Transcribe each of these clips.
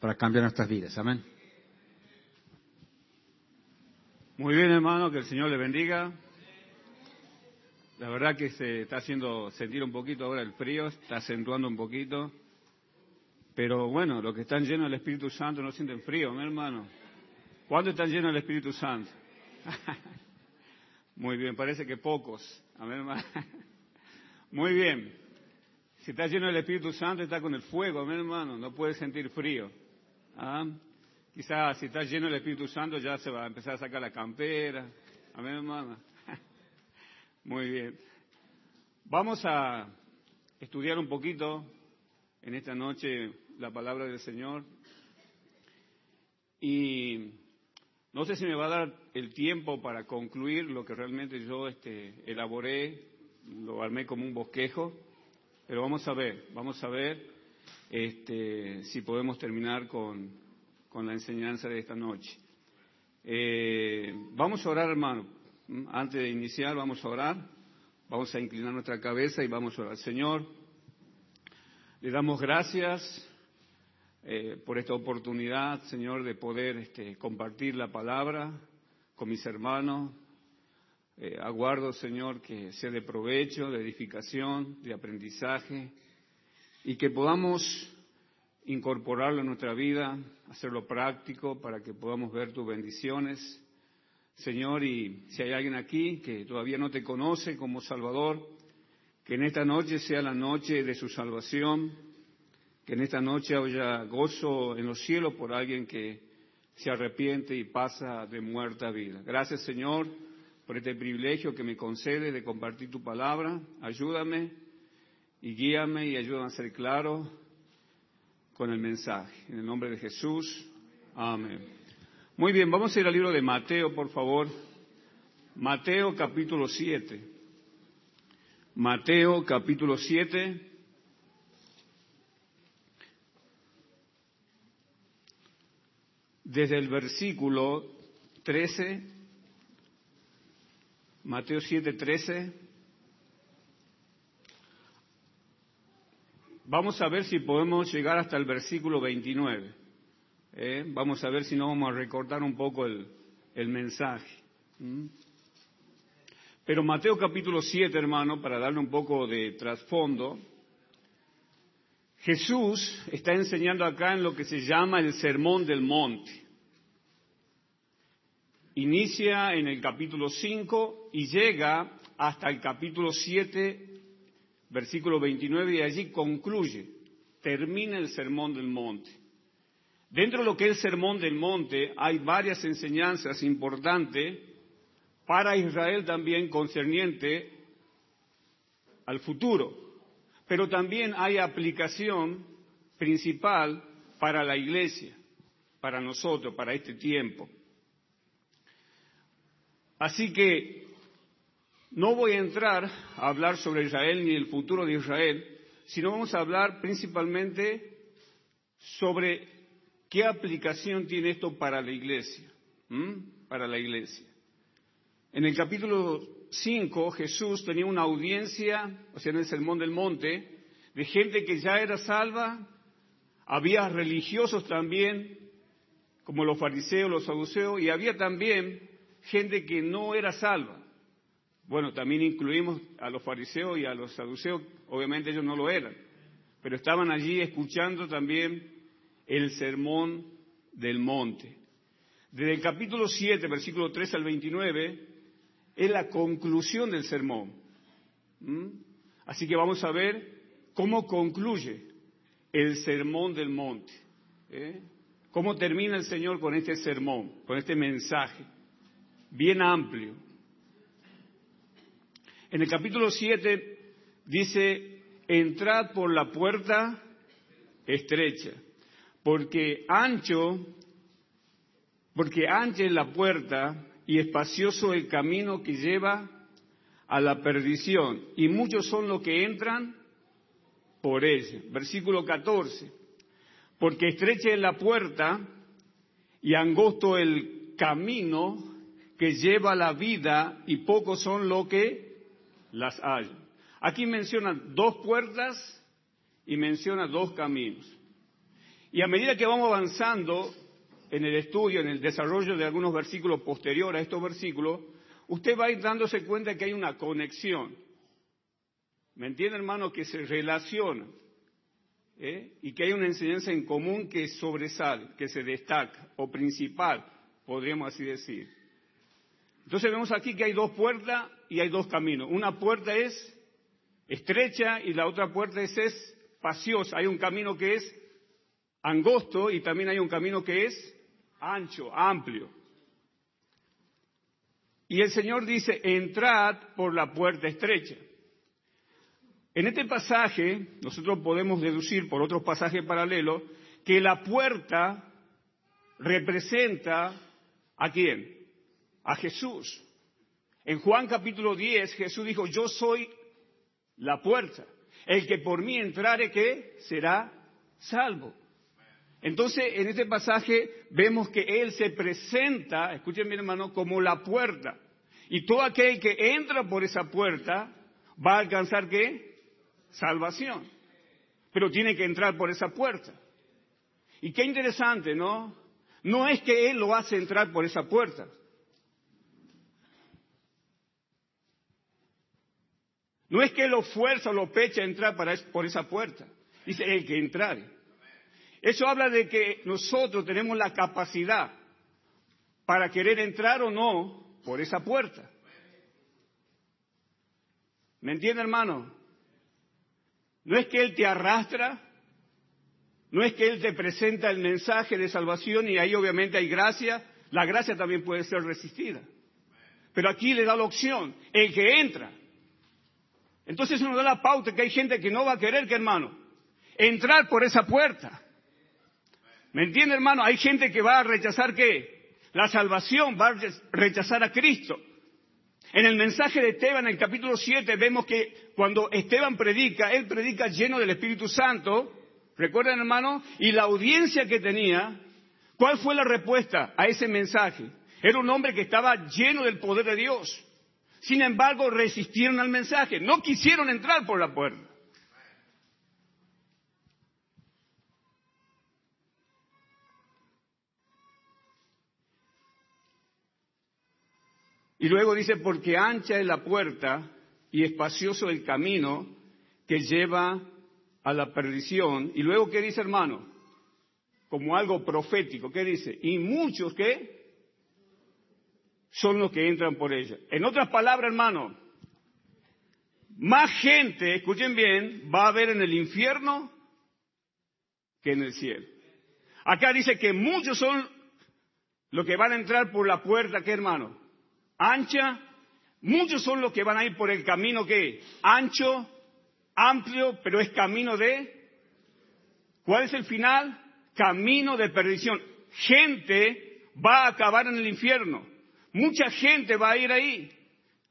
para cambiar nuestras vidas. Amén. Muy bien, hermano, que el Señor le bendiga. La verdad que se está haciendo sentir un poquito ahora el frío, está acentuando un poquito. Pero bueno, los que están llenos del Espíritu Santo no sienten frío, mi hermano. ¿Cuándo están llenos del Espíritu Santo? Muy bien, parece que pocos. Amén, hermano. Muy bien. Si está lleno del Espíritu Santo, está con el fuego, amén, hermano. No puede sentir frío. ¿Ah? Quizás si está lleno del Espíritu Santo ya se va a empezar a sacar la campera. Amén, hermano. Muy bien. Vamos a estudiar un poquito en esta noche la palabra del Señor. Y no sé si me va a dar el tiempo para concluir lo que realmente yo este, elaboré, lo armé como un bosquejo, pero vamos a ver, vamos a ver este, si podemos terminar con, con, la enseñanza de esta noche. Eh, vamos a orar, hermano. Antes de iniciar, vamos a orar. Vamos a inclinar nuestra cabeza y vamos a orar. Señor, le damos gracias eh, por esta oportunidad, Señor, de poder este, compartir la palabra con mis hermanos. Eh, aguardo, Señor, que sea de provecho, de edificación, de aprendizaje y que podamos incorporarlo en nuestra vida, hacerlo práctico para que podamos ver tus bendiciones. Señor, y si hay alguien aquí que todavía no te conoce como Salvador, que en esta noche sea la noche de su salvación que en esta noche haya gozo en los cielos por alguien que se arrepiente y pasa de muerta a vida. Gracias Señor por este privilegio que me concede de compartir tu palabra. Ayúdame y guíame y ayúdame a ser claro con el mensaje. En el nombre de Jesús. Amén. Muy bien, vamos a ir al libro de Mateo, por favor. Mateo capítulo 7. Mateo capítulo 7. desde el versículo 13, Mateo 7, 13. Vamos a ver si podemos llegar hasta el versículo 29. ¿eh? Vamos a ver si no vamos a recortar un poco el, el mensaje. Pero Mateo capítulo 7, hermano, para darle un poco de trasfondo, Jesús está enseñando acá en lo que se llama el Sermón del Monte. Inicia en el capítulo 5 y llega hasta el capítulo 7, versículo 29, y allí concluye, termina el Sermón del Monte. Dentro de lo que es el Sermón del Monte hay varias enseñanzas importantes para Israel también concerniente al futuro, pero también hay aplicación principal para la iglesia, para nosotros, para este tiempo. Así que no voy a entrar a hablar sobre Israel ni el futuro de Israel, sino vamos a hablar principalmente sobre qué aplicación tiene esto para la iglesia, para la iglesia. En el capítulo 5 Jesús tenía una audiencia, o sea, en el Sermón del Monte, de gente que ya era salva, había religiosos también, como los fariseos, los saduceos, y había también gente que no era salva. Bueno, también incluimos a los fariseos y a los saduceos, obviamente ellos no lo eran, pero estaban allí escuchando también el sermón del monte. Desde el capítulo 7, versículo 3 al 29, es la conclusión del sermón. Así que vamos a ver cómo concluye el sermón del monte. ¿eh? ¿Cómo termina el Señor con este sermón, con este mensaje? bien amplio. En el capítulo 7 dice, entrad por la puerta estrecha, porque ancho, porque ancha es la puerta y espacioso el camino que lleva a la perdición, y muchos son los que entran por ella. Versículo 14, porque estrecha es la puerta y angosto el camino que lleva la vida y pocos son los que las hay. Aquí menciona dos puertas y menciona dos caminos. Y a medida que vamos avanzando en el estudio, en el desarrollo de algunos versículos posteriores a estos versículos, usted va a ir dándose cuenta que hay una conexión. ¿Me entiende, hermano? Que se relaciona. ¿eh? Y que hay una enseñanza en común que sobresale, que se destaca, o principal, podríamos así decir. Entonces vemos aquí que hay dos puertas y hay dos caminos. Una puerta es estrecha y la otra puerta es, es espaciosa. Hay un camino que es angosto y también hay un camino que es ancho, amplio. Y el Señor dice, entrad por la puerta estrecha. En este pasaje, nosotros podemos deducir por otros pasajes paralelos, que la puerta representa a quién? A Jesús. En Juan capítulo 10, Jesús dijo, yo soy la puerta. El que por mí entrare, ¿qué? Será salvo. Entonces, en este pasaje vemos que Él se presenta, escuchen bien hermano, como la puerta. Y todo aquel que entra por esa puerta va a alcanzar qué? Salvación. Pero tiene que entrar por esa puerta. Y qué interesante, ¿no? No es que Él lo hace entrar por esa puerta. No es que lo fuerza o lo pecha a entrar por esa puerta. Dice el que entrare. Eso habla de que nosotros tenemos la capacidad para querer entrar o no por esa puerta. ¿Me entiende, hermano? No es que Él te arrastra, no es que Él te presenta el mensaje de salvación y ahí obviamente hay gracia, la gracia también puede ser resistida. Pero aquí le da la opción, el que entra. Entonces eso nos da la pauta que hay gente que no va a querer, que hermano, entrar por esa puerta. ¿Me entiende, hermano? Hay gente que va a rechazar qué? La salvación, va a rechazar a Cristo. En el mensaje de Esteban, en el capítulo 7, vemos que cuando Esteban predica, él predica lleno del Espíritu Santo, ¿recuerdan, hermano? Y la audiencia que tenía, ¿cuál fue la respuesta a ese mensaje? Era un hombre que estaba lleno del poder de Dios. Sin embargo, resistieron al mensaje, no quisieron entrar por la puerta. Y luego dice, porque ancha es la puerta y espacioso el camino que lleva a la perdición. Y luego, ¿qué dice hermano? Como algo profético, ¿qué dice? Y muchos que son los que entran por ella. En otras palabras, hermano, más gente, escuchen bien, va a haber en el infierno que en el cielo. Acá dice que muchos son los que van a entrar por la puerta, ¿qué hermano? ancha, muchos son los que van a ir por el camino que ancho, amplio, pero es camino de... ¿Cuál es el final? Camino de perdición. Gente va a acabar en el infierno. Mucha gente va a ir ahí.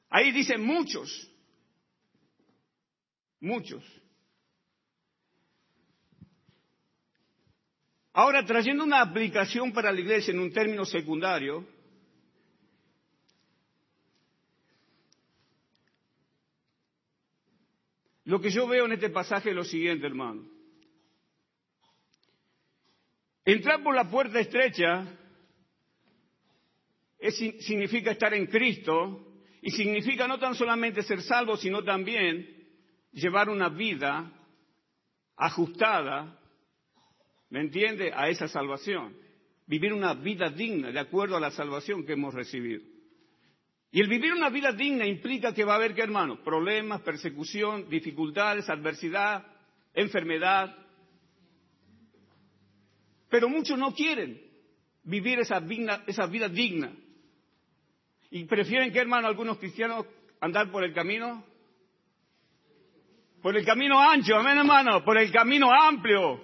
Ahí dice muchos. Muchos. Ahora, trayendo una aplicación para la iglesia en un término secundario, Lo que yo veo en este pasaje es lo siguiente, hermano. Entrar por la puerta estrecha significa estar en Cristo y significa no tan solamente ser salvo, sino también llevar una vida ajustada, ¿me entiende?, a esa salvación. Vivir una vida digna de acuerdo a la salvación que hemos recibido. Y el vivir una vida digna implica que va a haber, ¿qué hermano? Problemas, persecución, dificultades, adversidad, enfermedad. Pero muchos no quieren vivir esa vida digna. Y prefieren, ¿qué hermano? Algunos cristianos andar por el camino. Por el camino ancho, amén hermano, por el camino amplio.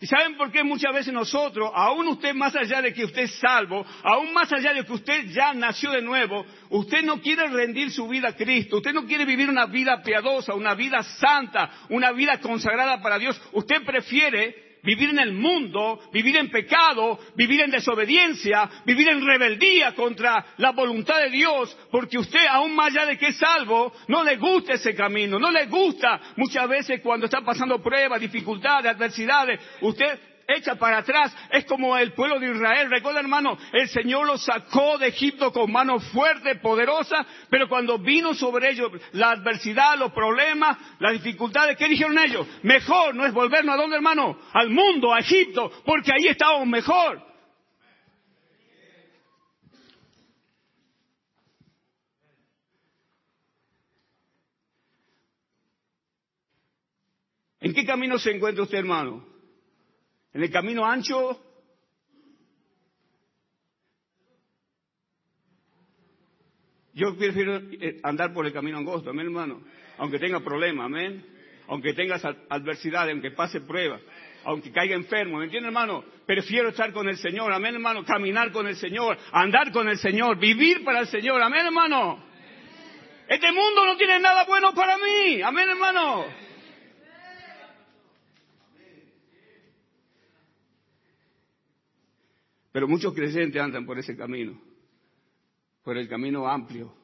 ¿Y saben por qué muchas veces nosotros, aún usted más allá de que usted es salvo, aún más allá de que usted ya nació de nuevo, usted no quiere rendir su vida a Cristo, usted no quiere vivir una vida piadosa, una vida santa, una vida consagrada para Dios, usted prefiere vivir en el mundo, vivir en pecado, vivir en desobediencia, vivir en rebeldía contra la voluntad de Dios, porque usted, aún más allá de que es salvo, no le gusta ese camino, no le gusta muchas veces cuando está pasando pruebas, dificultades, adversidades, usted echa para atrás. Es como el pueblo de Israel. Recuerda, hermano, el Señor los sacó de Egipto con mano fuerte, poderosa, pero cuando vino sobre ellos la adversidad, los problemas, las dificultades, ¿qué dijeron ellos? Mejor no es volvernos a dónde, hermano? Al mundo, a Egipto, porque ahí estábamos mejor. ¿En qué camino se encuentra usted, hermano? En el camino ancho, yo prefiero eh, andar por el camino angosto, amén hermano, aunque tenga problemas, amén, aunque tenga adversidades, aunque pase pruebas, aunque caiga enfermo, ¿me entiende hermano? Prefiero estar con el Señor, amén hermano, caminar con el Señor, andar con el Señor, vivir para el Señor, amén hermano. Este mundo no tiene nada bueno para mí, amén hermano. Pero muchos creyentes andan por ese camino, por el camino amplio,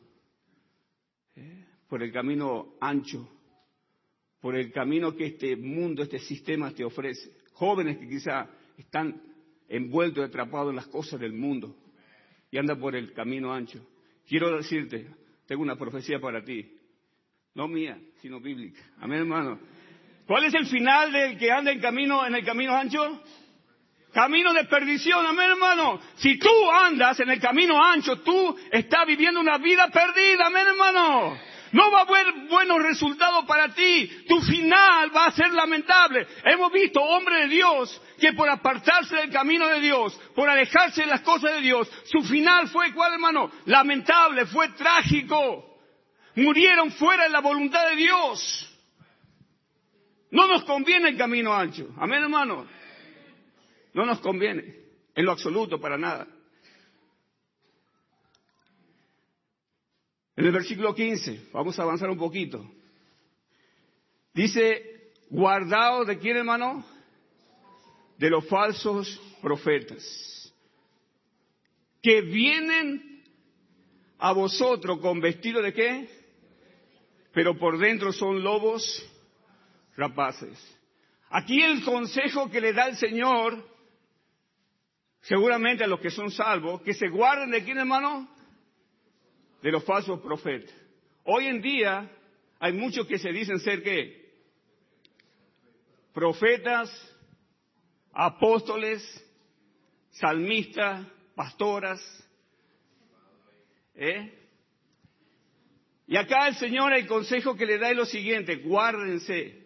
¿eh? por el camino ancho, por el camino que este mundo, este sistema te ofrece. Jóvenes que quizá están envueltos y atrapados en las cosas del mundo y andan por el camino ancho. Quiero decirte, tengo una profecía para ti, no mía, sino bíblica. Amén, hermano. ¿Cuál es el final del que anda en camino en el camino ancho? Camino de perdición, amén hermano. Si tú andas en el camino ancho, tú estás viviendo una vida perdida, amén hermano. No va a haber buenos resultados para ti. Tu final va a ser lamentable. Hemos visto hombres de Dios que por apartarse del camino de Dios, por alejarse de las cosas de Dios, su final fue, ¿cuál hermano? Lamentable, fue trágico. Murieron fuera de la voluntad de Dios. No nos conviene el camino ancho. Amén hermano. No nos conviene, en lo absoluto, para nada. En el versículo 15, vamos a avanzar un poquito. Dice, guardaos de quién hermano? De los falsos profetas, que vienen a vosotros con vestido de qué? Pero por dentro son lobos rapaces. Aquí el consejo que le da el Señor seguramente a los que son salvos, que se guarden de quién, hermano? De los falsos profetas. Hoy en día hay muchos que se dicen ser qué? Profetas, apóstoles, salmistas, pastoras. ¿Eh? Y acá el Señor el consejo que le da es lo siguiente, guárdense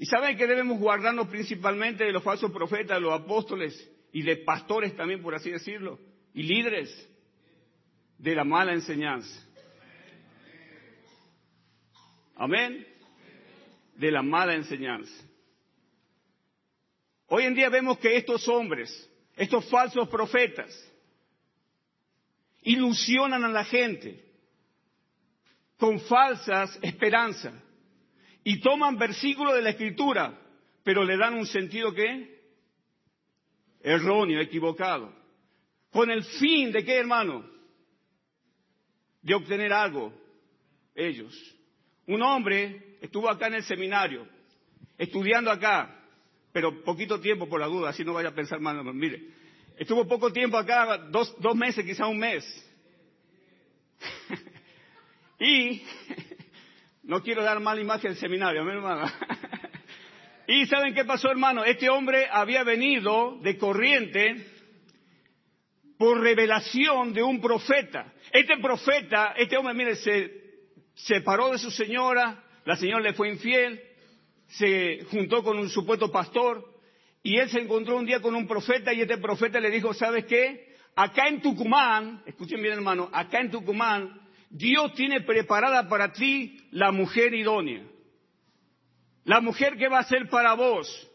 Y saben que debemos guardarnos principalmente de los falsos profetas, de los apóstoles y de pastores también, por así decirlo, y líderes de la mala enseñanza. Amén. De la mala enseñanza. Hoy en día vemos que estos hombres, estos falsos profetas, ilusionan a la gente con falsas esperanzas y toman versículos de la escritura, pero le dan un sentido que erróneo, equivocado. Con el fin de qué, hermano? De obtener algo, ellos. Un hombre estuvo acá en el seminario, estudiando acá, pero poquito tiempo por la duda, así no vaya a pensar mal, mire, estuvo poco tiempo acá, dos, dos meses, quizá un mes. y no quiero dar mala imagen del seminario, mi hermano. y ¿saben qué pasó, hermano? Este hombre había venido de corriente por revelación de un profeta. Este profeta, este hombre, mire, se separó de su señora, la señora le fue infiel, se juntó con un supuesto pastor y él se encontró un día con un profeta y este profeta le dijo, ¿sabes qué? Acá en Tucumán, escuchen bien hermano, acá en Tucumán Dios tiene preparada para ti la mujer idónea. La mujer que va a ser para vos.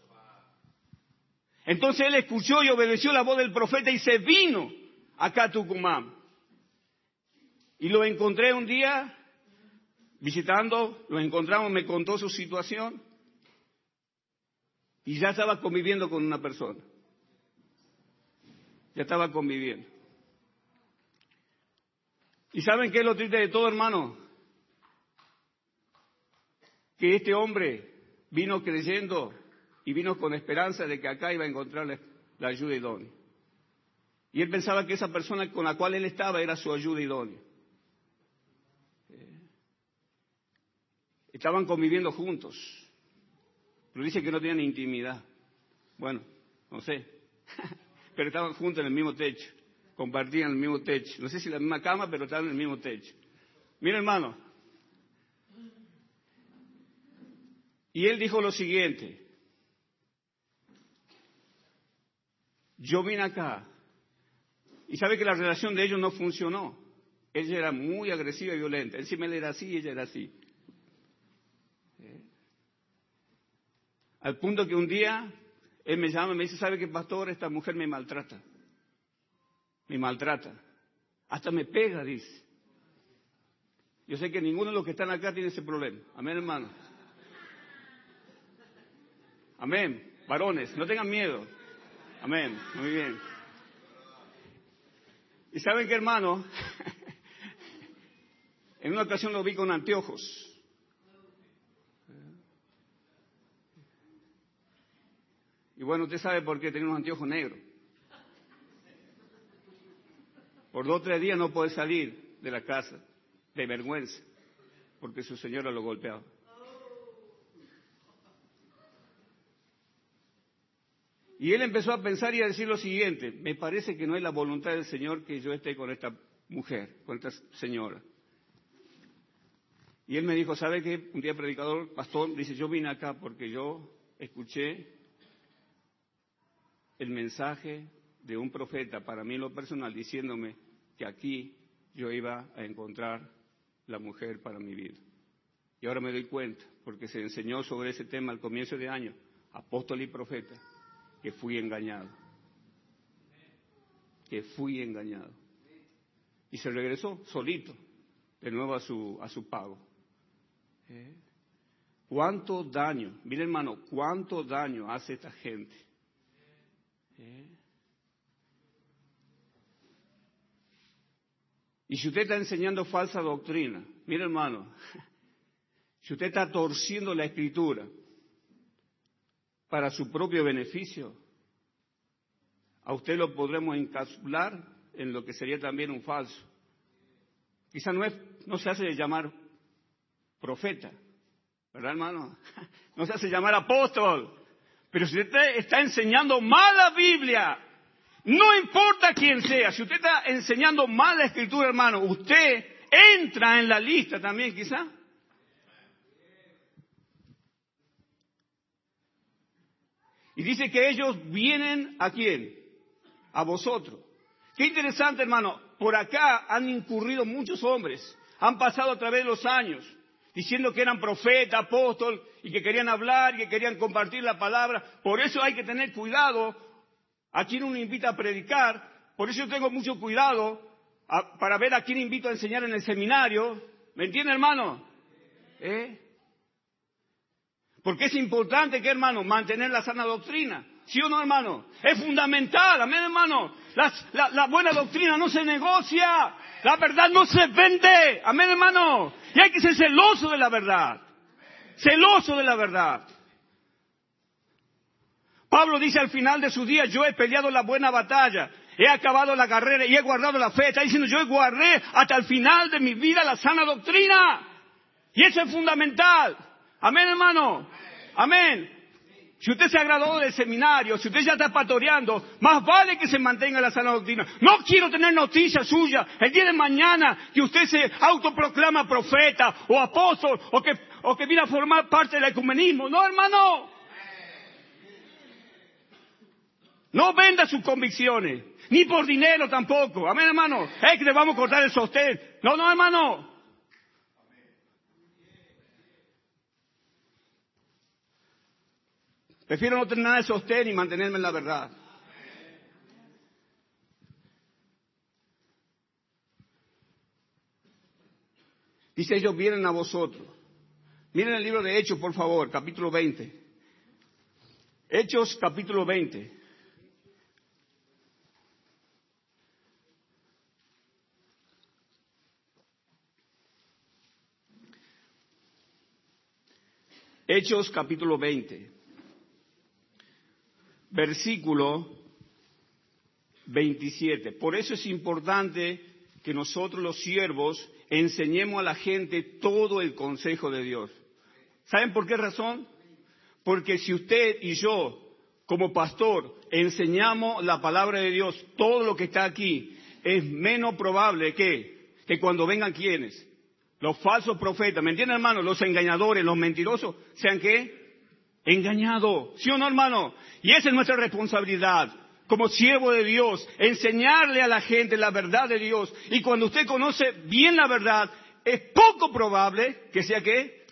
Entonces él escuchó y obedeció la voz del profeta y se vino acá a Tucumán. Y lo encontré un día visitando, lo encontramos, me contó su situación y ya estaba conviviendo con una persona. Ya estaba conviviendo. ¿Y saben qué es lo triste de todo, hermano? Que este hombre vino creyendo y vino con esperanza de que acá iba a encontrar la ayuda idónea. Y él pensaba que esa persona con la cual él estaba era su ayuda idónea. Estaban conviviendo juntos, pero dice que no tenían intimidad. Bueno, no sé, pero estaban juntos en el mismo techo, compartían el mismo techo. No sé si la misma cama, pero estaban en el mismo techo. Mira, hermano. Y él dijo lo siguiente, yo vine acá y sabe que la relación de ellos no funcionó. Ella era muy agresiva y violenta. Encima él era así y ella era así. Al punto que un día él me llama y me dice, ¿sabe qué, pastor? Esta mujer me maltrata. Me maltrata. Hasta me pega, dice. Yo sé que ninguno de los que están acá tiene ese problema. Amén, hermano. Amén. Varones, no tengan miedo. Amén. Muy bien. Y saben qué, hermano, en una ocasión lo vi con anteojos. Y bueno, usted sabe por qué tenía unos anteojos negros. Por dos o tres días no puede salir de la casa, de vergüenza, porque su señora lo golpeaba. Y él empezó a pensar y a decir lo siguiente, me parece que no es la voluntad del Señor que yo esté con esta mujer, con esta señora. Y él me dijo, ¿sabe qué? Un día predicador, pastor, dice, yo vine acá porque yo escuché el mensaje de un profeta para mí en lo personal diciéndome que aquí yo iba a encontrar la mujer para mi vida. Y ahora me doy cuenta, porque se enseñó sobre ese tema al comienzo de año, apóstol y profeta, que fui engañado. Que fui engañado. Y se regresó solito, de nuevo a su, a su pago. ¿Cuánto daño, mire hermano, cuánto daño hace esta gente? ¿Eh? Y si usted está enseñando falsa doctrina, mire hermano, si usted está torciendo la escritura para su propio beneficio, a usted lo podremos encapsular en lo que sería también un falso. Quizá no, es, no se hace llamar profeta, ¿verdad hermano? No se hace llamar apóstol, pero si usted está enseñando mala Biblia, no importa quién sea, si usted está enseñando mala escritura, hermano, usted entra en la lista también, quizá. Y dice que ellos vienen a quién? A vosotros. Qué interesante, hermano. Por acá han incurrido muchos hombres. Han pasado a través de los años diciendo que eran profeta, apóstol y que querían hablar y que querían compartir la palabra. Por eso hay que tener cuidado a quien uno invita a predicar. Por eso yo tengo mucho cuidado para ver a quién invito a enseñar en el seminario. ¿Me entiende, hermano? ¿Eh? Porque es importante que, hermano, mantener la sana doctrina. ¿Sí o no, hermano? Es fundamental, amén, hermano. la buena doctrina no se negocia. La verdad no se vende. Amén, hermano. Y hay que ser celoso de la verdad. Celoso de la verdad. Pablo dice al final de su día, yo he peleado la buena batalla, he acabado la carrera y he guardado la fe. Está diciendo, yo guardé hasta el final de mi vida la sana doctrina. Y eso es fundamental. Amén, hermano. Amén. Si usted se ha graduado del seminario, si usted ya está pastoreando, más vale que se mantenga la sana doctrina. No quiero tener noticias suyas el día de mañana que usted se autoproclama profeta o apóstol o que, o que viene a formar parte del ecumenismo. No, hermano. No venda sus convicciones, ni por dinero tampoco. Amén, hermano. Es que le vamos a cortar el sostén. No, no, hermano. Prefiero no tener nada de sostén y mantenerme en la verdad. Dice, ellos vienen a vosotros. Miren el libro de Hechos, por favor, capítulo 20. Hechos, capítulo 20. Hechos capítulo 20, versículo 27. Por eso es importante que nosotros los siervos enseñemos a la gente todo el consejo de Dios. ¿Saben por qué razón? Porque si usted y yo, como pastor, enseñamos la palabra de Dios, todo lo que está aquí, es menos probable que, que cuando vengan quienes, los falsos profetas, ¿me entienden hermano? Los engañadores, los mentirosos, sean qué? Engañados. ¿Sí o no hermano? Y esa es nuestra responsabilidad como siervo de Dios, enseñarle a la gente la verdad de Dios. Y cuando usted conoce bien la verdad, es poco probable que sea qué?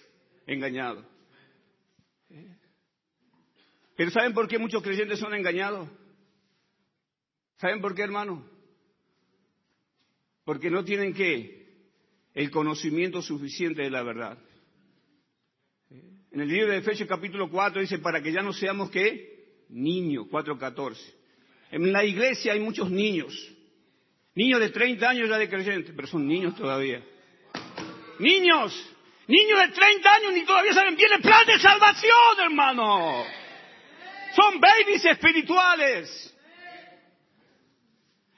Engañado. Pero ¿saben por qué muchos creyentes son engañados? ¿Saben por qué, hermano? Porque no tienen qué? El conocimiento suficiente de la verdad. En el libro de Efesios capítulo 4 dice, para que ya no seamos qué? Niños, 4.14. En la iglesia hay muchos niños. Niños de 30 años ya de creyentes, pero son niños todavía. Niños, niños de 30 años ni todavía saben bien el plan de salvación, hermano. Son babies espirituales.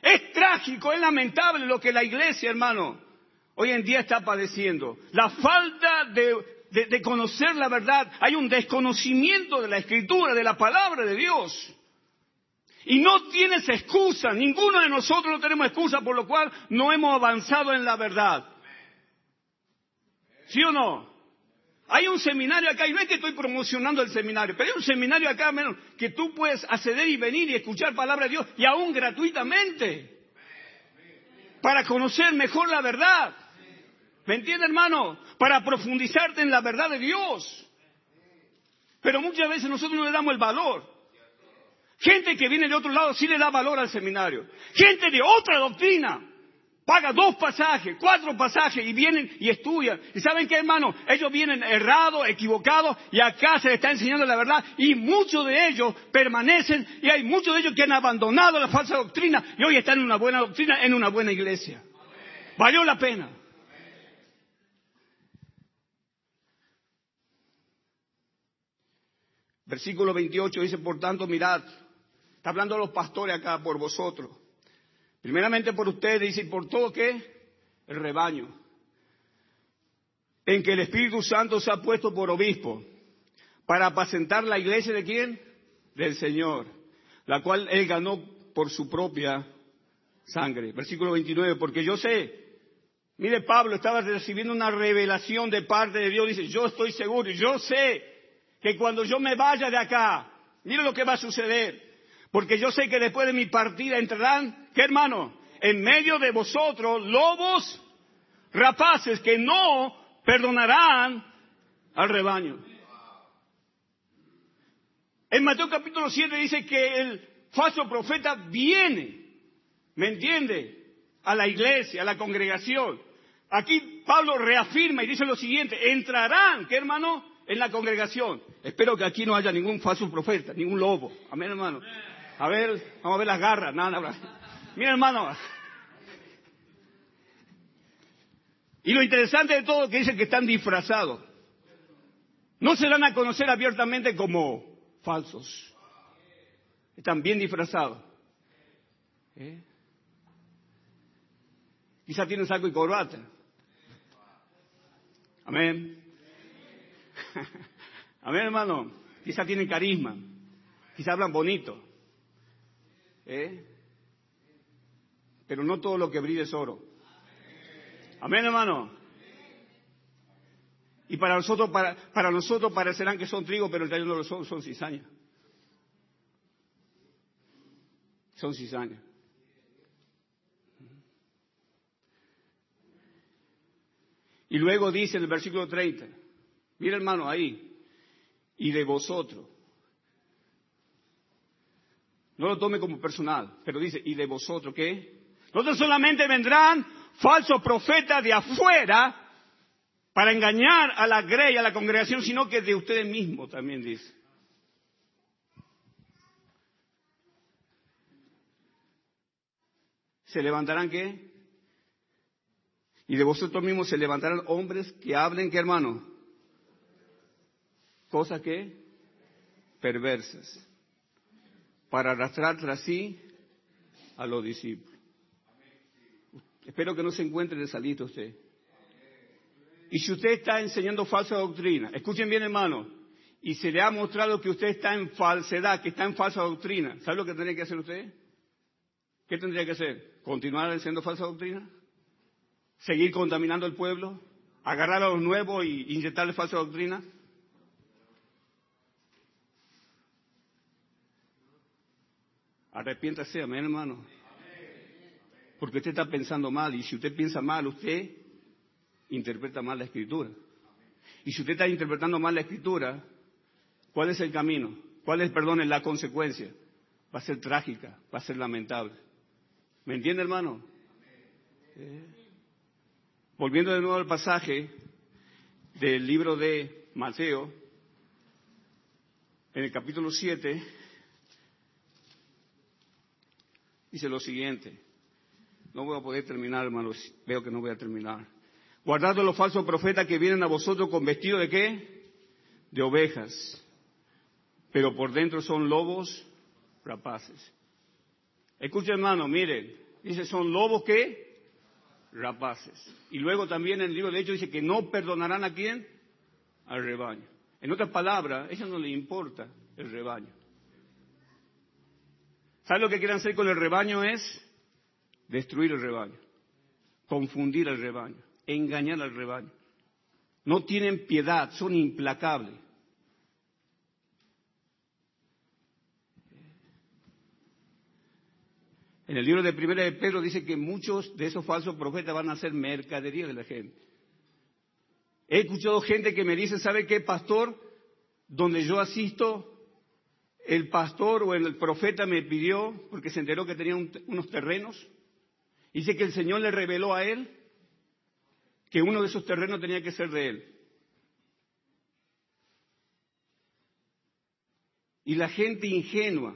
Es trágico, es lamentable lo que la iglesia, hermano, hoy en día está padeciendo. La falta de, conocer la verdad. Hay un desconocimiento de la escritura, de la palabra de Dios. Y no tienes excusa, ninguno de nosotros no tenemos excusa por lo cual no hemos avanzado en la verdad. ¿Sí o no? Hay un seminario acá, y no es que estoy promocionando el seminario, pero hay un seminario acá, menos, que tú puedes acceder y venir y escuchar palabra de Dios, y aún gratuitamente, para conocer mejor la verdad. ¿Me entiende, hermano? Para profundizarte en la verdad de Dios. Pero muchas veces nosotros no le damos el valor. Gente que viene de otro lado sí le da valor al seminario. Gente de otra doctrina paga dos pasajes, cuatro pasajes y vienen y estudian. ¿Y saben qué, hermano? Ellos vienen errados, equivocados y acá se les está enseñando la verdad y muchos de ellos permanecen y hay muchos de ellos que han abandonado la falsa doctrina y hoy están en una buena doctrina, en una buena iglesia. Valió la pena. Versículo 28 dice, por tanto, mirad, está hablando los pastores acá por vosotros. Primeramente por ustedes, dice, ¿y por todo qué? El rebaño. En que el Espíritu Santo se ha puesto por obispo para apacentar la iglesia de quién? Del Señor, la cual él ganó por su propia sangre. Versículo 29, porque yo sé, mire Pablo estaba recibiendo una revelación de parte de Dios, dice, yo estoy seguro, yo sé que cuando yo me vaya de acá, mire lo que va a suceder. Porque yo sé que después de mi partida entrarán, ¿qué hermano? En medio de vosotros lobos rapaces que no perdonarán al rebaño. En Mateo capítulo 7 dice que el falso profeta viene, ¿me entiende? A la iglesia, a la congregación. Aquí Pablo reafirma y dice lo siguiente, entrarán, ¿qué hermano? En la congregación. Espero que aquí no haya ningún falso profeta, ningún lobo. Amén, hermano. A ver, vamos a ver las garras. Nada, nada. Mira, hermano. Y lo interesante de todo es que dicen que están disfrazados. No se dan a conocer abiertamente como falsos. Están bien disfrazados. ¿Eh? Quizá tienen saco y corbata. Amén. Amén, hermano. Quizá tienen carisma. Quizá hablan bonito. ¿Eh? Pero no todo lo que brilla es oro. Amén, hermano. Y para nosotros, para, para nosotros parecerán que son trigo, pero en realidad no lo son, son cizaña. Son cizaña. Y luego dice en el versículo 30, Mira hermano ahí. Y de vosotros. No lo tome como personal, pero dice, ¿y de vosotros qué? No solamente vendrán falsos profetas de afuera, para engañar a la grey, a la congregación, sino que de ustedes mismos también dice. ¿Se levantarán qué? Y de vosotros mismos se levantarán hombres que hablen, ¿qué hermano? Cosas que perversas, para arrastrar tras sí a los discípulos. Espero que no se encuentre de salito usted. Y si usted está enseñando falsa doctrina, escuchen bien hermano, y se le ha mostrado que usted está en falsedad, que está en falsa doctrina, ¿sabe lo que tendría que hacer usted? ¿Qué tendría que hacer? ¿Continuar enseñando falsa doctrina? ¿Seguir contaminando el pueblo? ¿Agarrar a los nuevos y inyectarle falsa doctrina? Arrepiéntase, amén, hermano. Porque usted está pensando mal y si usted piensa mal, usted interpreta mal la escritura. Y si usted está interpretando mal la escritura, ¿cuál es el camino? ¿Cuál es, perdón, la consecuencia? Va a ser trágica, va a ser lamentable. ¿Me entiende, hermano? Eh. Volviendo de nuevo al pasaje del libro de Mateo, en el capítulo 7, dice lo siguiente. No voy a poder terminar, hermanos. Veo que no voy a terminar. Guardad los falsos profetas que vienen a vosotros con vestido de qué? De ovejas. Pero por dentro son lobos rapaces. Escuchen, hermano, miren. Dice, son lobos qué? Rapaces. Y luego también en el libro de Hechos dice que no perdonarán a quién? Al rebaño. En otras palabras, a ellos no le importa el rebaño. ¿Sabe lo que quieren hacer con el rebaño? Es destruir el rebaño, confundir al rebaño, engañar al rebaño. No tienen piedad, son implacables. En el libro de Primera de Pedro dice que muchos de esos falsos profetas van a ser mercadería de la gente. He escuchado gente que me dice, ¿sabe qué, pastor? Donde yo asisto, el pastor o el profeta me pidió, porque se enteró que tenía unos terrenos, Dice que el Señor le reveló a él que uno de esos terrenos tenía que ser de él. Y la gente ingenua,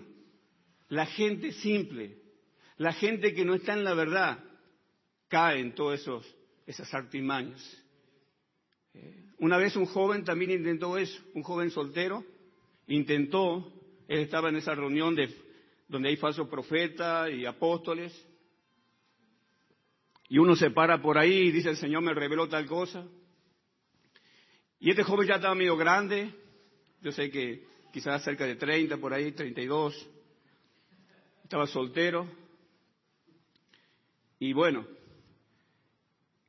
la gente simple, la gente que no está en la verdad, cae en todas esas artimañas. Eh, una vez un joven también intentó eso, un joven soltero, intentó, él estaba en esa reunión de, donde hay falsos profetas y apóstoles, y uno se para por ahí y dice, el Señor me reveló tal cosa. Y este joven ya estaba medio grande, yo sé que quizás cerca de 30, por ahí, 32. Estaba soltero. Y bueno,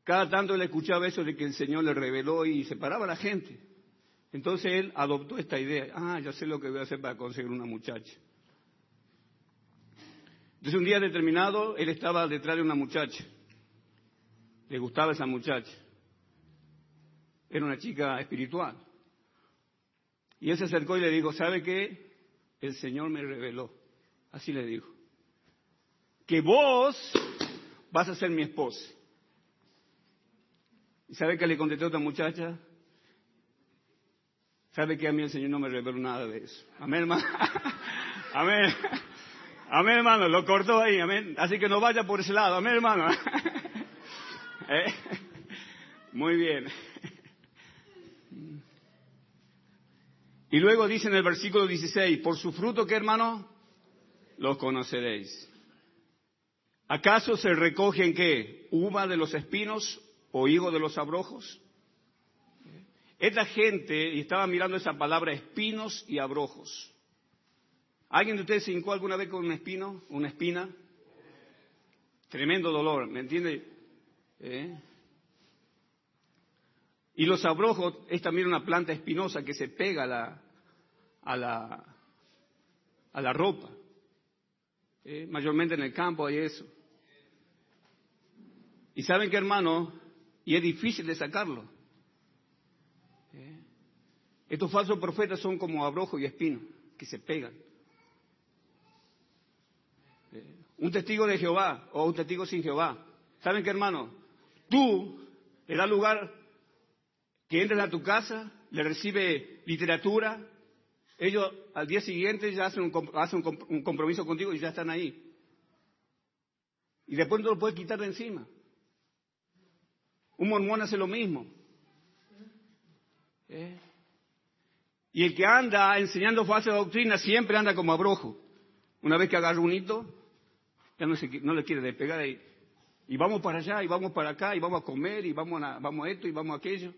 cada tanto le escuchaba eso de que el Señor le reveló y separaba a la gente. Entonces él adoptó esta idea. Ah, ya sé lo que voy a hacer para conseguir una muchacha. Entonces un día determinado, él estaba detrás de una muchacha le gustaba esa muchacha. Era una chica espiritual. Y él se acercó y le dijo, ¿sabe qué? El Señor me reveló. Así le dijo. Que vos vas a ser mi esposa. ¿Y sabe qué le contestó a otra muchacha? ¿Sabe que a mí el Señor no me reveló nada de eso? Amén, hermano. Amén. Amén, hermano. Lo cortó ahí. Amén. Así que no vaya por ese lado. Amén, hermano. ¿Eh? Muy bien. Y luego dice en el versículo 16, por su fruto, ¿qué hermano? Los conoceréis. ¿Acaso se recogen qué? ¿Uva de los espinos o higo de los abrojos? Esta gente, y estaba mirando esa palabra, espinos y abrojos. ¿Alguien de ustedes se hincó alguna vez con un espino, una espina? Tremendo dolor, ¿me entiende? ¿Eh? Y los abrojos es también una planta espinosa que se pega a la, a la, a la ropa. ¿Eh? Mayormente en el campo hay eso. Y saben que hermano, y es difícil de sacarlo. Estos falsos profetas son como abrojo y espino, que se pegan. Un testigo de Jehová o un testigo sin Jehová. ¿Saben qué hermano? tú le das lugar que entran a tu casa, le recibe literatura, ellos al día siguiente ya hacen un, hacen un compromiso contigo y ya están ahí. Y después no lo puedes quitar de encima. Un mormón hace lo mismo. ¿Eh? Y el que anda enseñando falsa doctrina siempre anda como abrojo. Una vez que agarra un hito, ya no, se, no le quiere despegar ahí. Y vamos para allá, y vamos para acá, y vamos a comer, y vamos a, vamos esto, y vamos a aquello.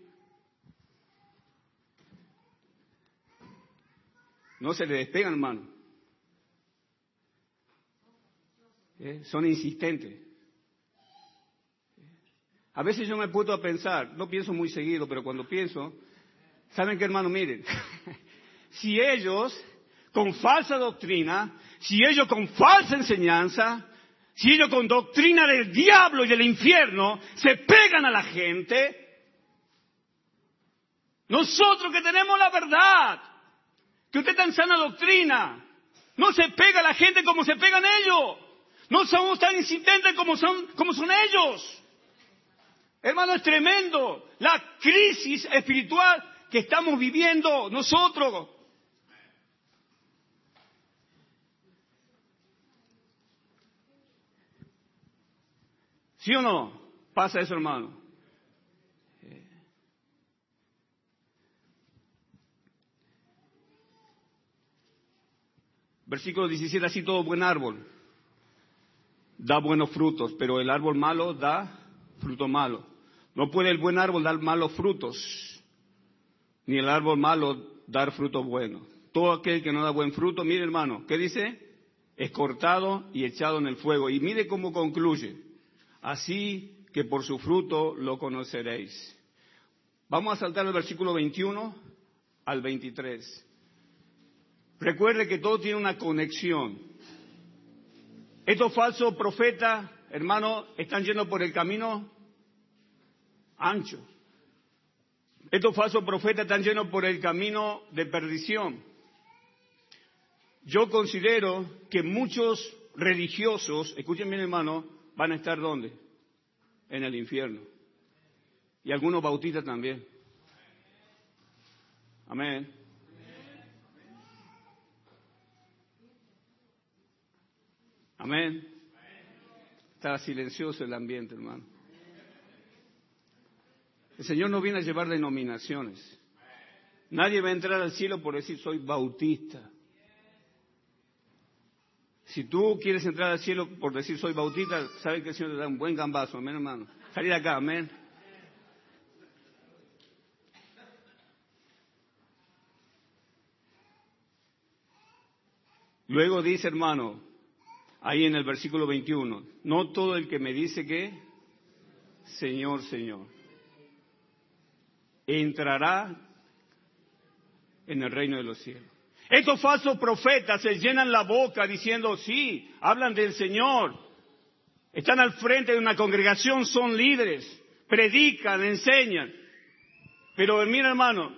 No se le despegan, hermano. ¿Eh? Son insistentes. A veces yo me he puesto a pensar, no pienso muy seguido, pero cuando pienso, ¿saben qué, hermano? Miren, si ellos con falsa doctrina, si ellos con falsa enseñanza, si ellos con doctrina del diablo y del infierno se pegan a la gente, nosotros que tenemos la verdad, que usted en sana doctrina. No se pega a la gente como se pegan ellos. No somos tan insistentes como son, como son ellos. Hermano, es tremendo la crisis espiritual que estamos viviendo nosotros. ¿Sí o no? Pasa eso, hermano. Versículo 17, así todo buen árbol da buenos frutos, pero el árbol malo da fruto malo. No puede el buen árbol dar malos frutos, ni el árbol malo dar fruto bueno. Todo aquel que no da buen fruto, mire hermano, ¿qué dice? Es cortado y echado en el fuego. Y mire cómo concluye. Así que por su fruto lo conoceréis. Vamos a saltar el versículo 21 al 23. Recuerde que todo tiene una conexión. Estos falsos profetas, hermano, están yendo por el camino ancho. Estos falsos profetas están yendo por el camino de perdición. Yo considero que muchos religiosos, escuchen bien hermano, van a estar ¿dónde? En el infierno. Y algunos bautistas también. Amén. Amén. Está silencioso el ambiente, hermano. El Señor no viene a llevar denominaciones. Nadie va a entrar al cielo por decir soy bautista. Si tú quieres entrar al cielo por decir soy bautista, sabes que el Señor te da un buen gambazo, amén, hermano. Salir acá, amén. Luego dice, hermano, ahí en el versículo 21. No todo el que me dice que, Señor, Señor, entrará en el reino de los cielos. Estos falsos profetas se llenan la boca diciendo, sí, hablan del Señor, están al frente de una congregación, son líderes, predican, enseñan. Pero mira hermano,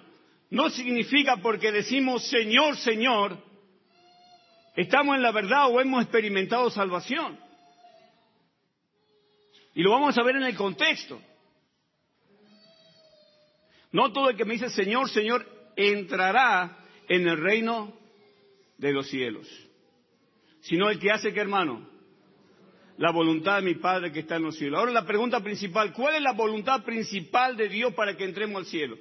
no significa porque decimos Señor, Señor, ¿Estamos en la verdad o hemos experimentado salvación? Y lo vamos a ver en el contexto. No todo el que me dice Señor, Señor, entrará en el reino de los cielos, sino el que hace que, hermano, la voluntad de mi Padre que está en los cielos. Ahora la pregunta principal, ¿cuál es la voluntad principal de Dios para que entremos al cielo?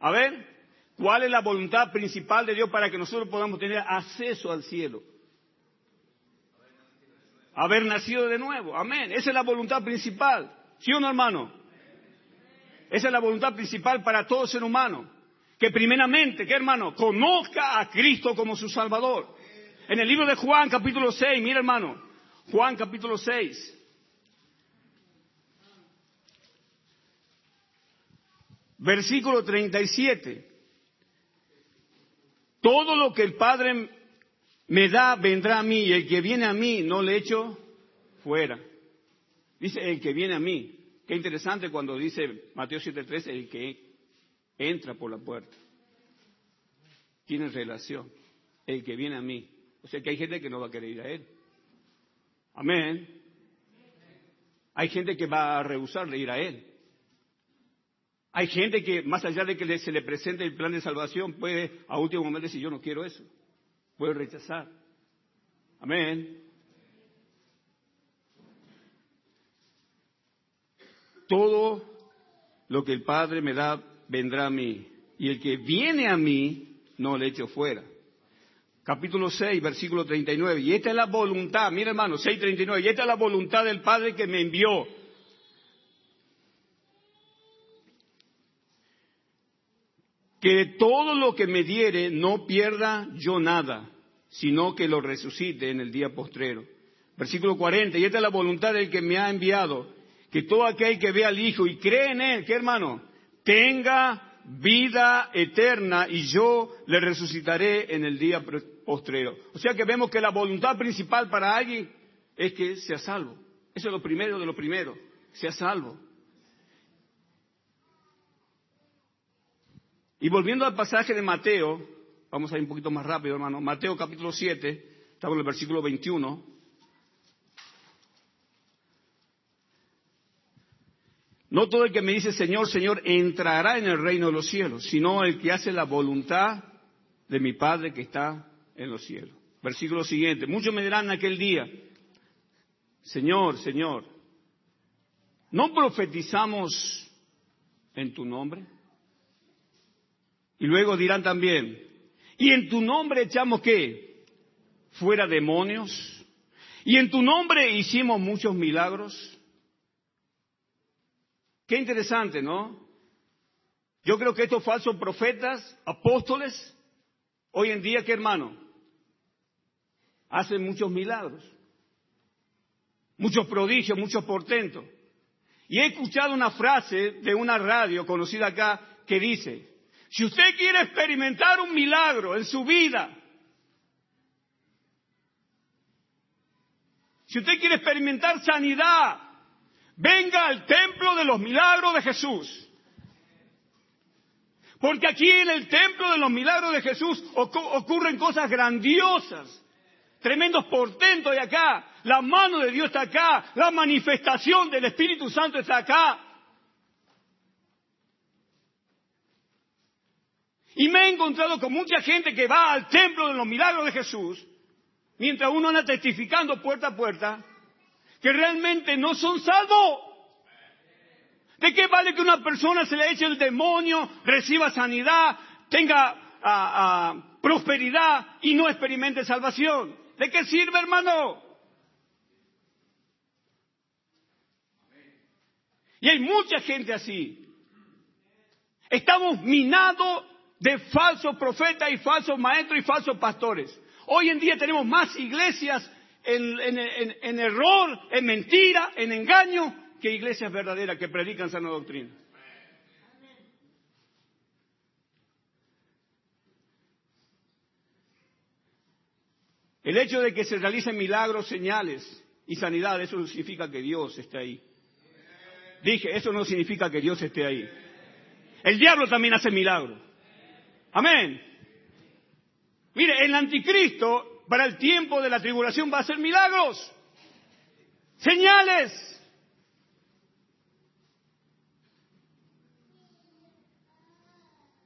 A ver, ¿Cuál es la voluntad principal de Dios para que nosotros podamos tener acceso al cielo? Haber nacido de nuevo. Amén. Esa es la voluntad principal. ¿Sí o no, hermano? Esa es la voluntad principal para todo ser humano. Que primeramente, ¿qué hermano? Conozca a Cristo como su Salvador. En el libro de Juan capítulo 6, mira hermano, Juan capítulo 6. Versículo 37. Todo lo que el Padre me da vendrá a mí y el que viene a mí no le echo fuera. Dice el que viene a mí. Qué interesante cuando dice Mateo 7:3, el que entra por la puerta. Tiene relación. El que viene a mí. O sea que hay gente que no va a querer ir a él. Amén. Hay gente que va a rehusar de ir a él. Hay gente que, más allá de que se le presente el plan de salvación, puede a último momento decir, yo no quiero eso. Puede rechazar. Amén. Todo lo que el Padre me da vendrá a mí. Y el que viene a mí, no le echo fuera. Capítulo 6, versículo 39. Y esta es la voluntad, mira hermano, 6.39. Y esta es la voluntad del Padre que me envió. Que todo lo que me diere no pierda yo nada, sino que lo resucite en el día postrero. Versículo 40. Y esta es la voluntad del que me ha enviado. Que todo aquel que vea al Hijo y cree en Él, ¿qué hermano? Tenga vida eterna y yo le resucitaré en el día postrero. O sea que vemos que la voluntad principal para alguien es que sea salvo. Eso es lo primero de lo primero, sea salvo. Y volviendo al pasaje de Mateo, vamos a ir un poquito más rápido, hermano. Mateo capítulo 7, estamos en el versículo 21. No todo el que me dice Señor, Señor entrará en el reino de los cielos, sino el que hace la voluntad de mi Padre que está en los cielos. Versículo siguiente. Muchos me dirán aquel día, Señor, Señor, ¿no profetizamos en tu nombre? Y luego dirán también, ¿y en tu nombre echamos qué? Fuera demonios. ¿Y en tu nombre hicimos muchos milagros? Qué interesante, ¿no? Yo creo que estos falsos profetas, apóstoles, hoy en día, ¿qué hermano? Hacen muchos milagros, muchos prodigios, muchos portentos. Y he escuchado una frase de una radio conocida acá que dice, si usted quiere experimentar un milagro en su vida, si usted quiere experimentar sanidad, venga al templo de los milagros de Jesús. Porque aquí en el templo de los milagros de Jesús ocurren cosas grandiosas, tremendos portentos de acá. La mano de Dios está acá, la manifestación del Espíritu Santo está acá. Y me he encontrado con mucha gente que va al templo de los milagros de Jesús, mientras uno anda testificando puerta a puerta, que realmente no son salvos. ¿De qué vale que una persona se le eche el demonio, reciba sanidad, tenga ah, ah, prosperidad y no experimente salvación? ¿De qué sirve, hermano? Y hay mucha gente así. Estamos minados de falsos profetas y falsos maestros y falsos pastores. Hoy en día tenemos más iglesias en, error, en mentira, en engaño, que iglesias verdaderas que predican sana doctrina. El hecho de que se realicen milagros, señales y sanidad, eso no significa que Dios esté ahí. Dije, eso no significa que Dios esté ahí. El diablo también hace milagros. Amén. Mire, el anticristo para el tiempo de la tribulación va a ser milagros, señales.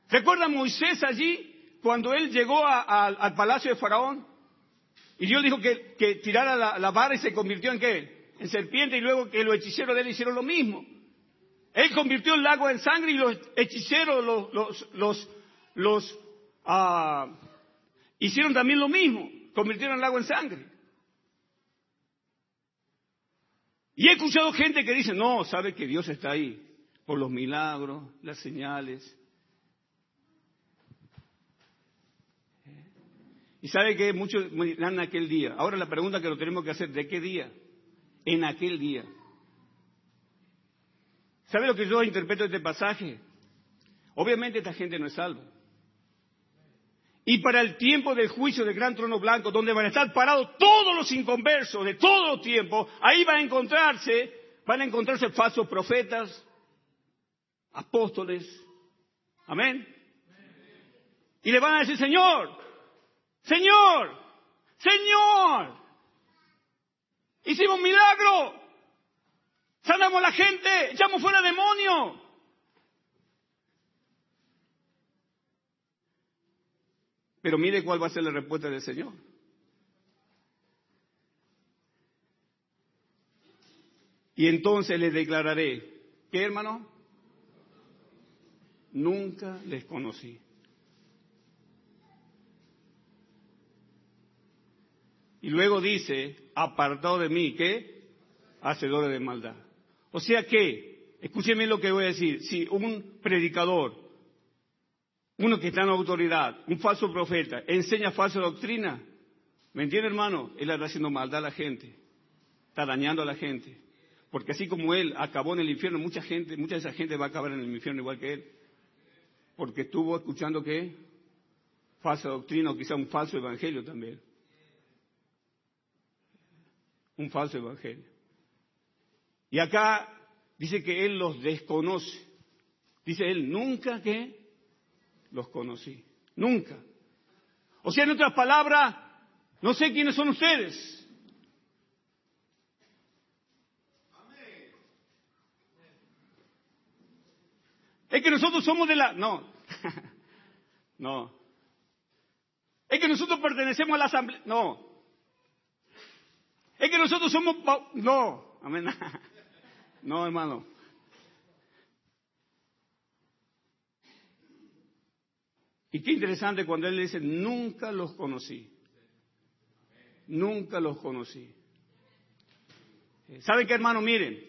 ¿Recuerda Moisés allí cuando él llegó al palacio de Faraón? Y Dios dijo que, tirara la, vara y se convirtió en qué? En serpiente y luego que los hechiceros de él hicieron lo mismo. Él convirtió el lago en sangre y los hechiceros los, los, los, ah, hicieron también lo mismo convirtieron el agua en sangre. Y he escuchado gente que dice, no, sabe que Dios está ahí, por los milagros, las señales. Y sabe que muchos dirán en aquel día. Ahora la pregunta que lo tenemos que hacer, ¿de qué día? En aquel día. ¿Sabe lo que yo interpreto de este pasaje? Obviamente esta gente no es salva y para el tiempo del juicio del gran trono blanco, donde van a estar parados todos los inconversos de todo los tiempos, ahí van a encontrarse, van a encontrarse falsos profetas, apóstoles, amén. Y le van a decir, Señor, Señor, Señor, hicimos un milagro, sanamos a la gente, echamos fuera demonios. Pero mire cuál va a ser la respuesta del Señor. Y entonces les declararé, ¿qué hermano? Nunca les conocí. Y luego dice, apartado de mí, ¿qué? Hacedores de maldad. O sea que, escúcheme lo que voy a decir, si un predicador, uno que está en autoridad, un falso profeta, enseña falsa doctrina, ¿me entiende hermano? Él está haciendo maldad a la gente, está dañando a la gente. Porque así como él acabó en el infierno, mucha gente, mucha de esa gente va a acabar en el infierno igual que él. Porque estuvo escuchando qué? Falsa doctrina o quizá un falso evangelio también un falso evangelio. Y acá dice que él los desconoce. Dice él, nunca que los conocí. Nunca. O sea, en otras palabras, no sé quiénes son ustedes. Es que nosotros somos de la... No. no. Es que nosotros pertenecemos a la asamblea. No. Es que nosotros somos... No, amén. No, hermano. Y qué interesante cuando él dice, nunca los conocí. Nunca los conocí. ¿Saben qué, hermano? Miren,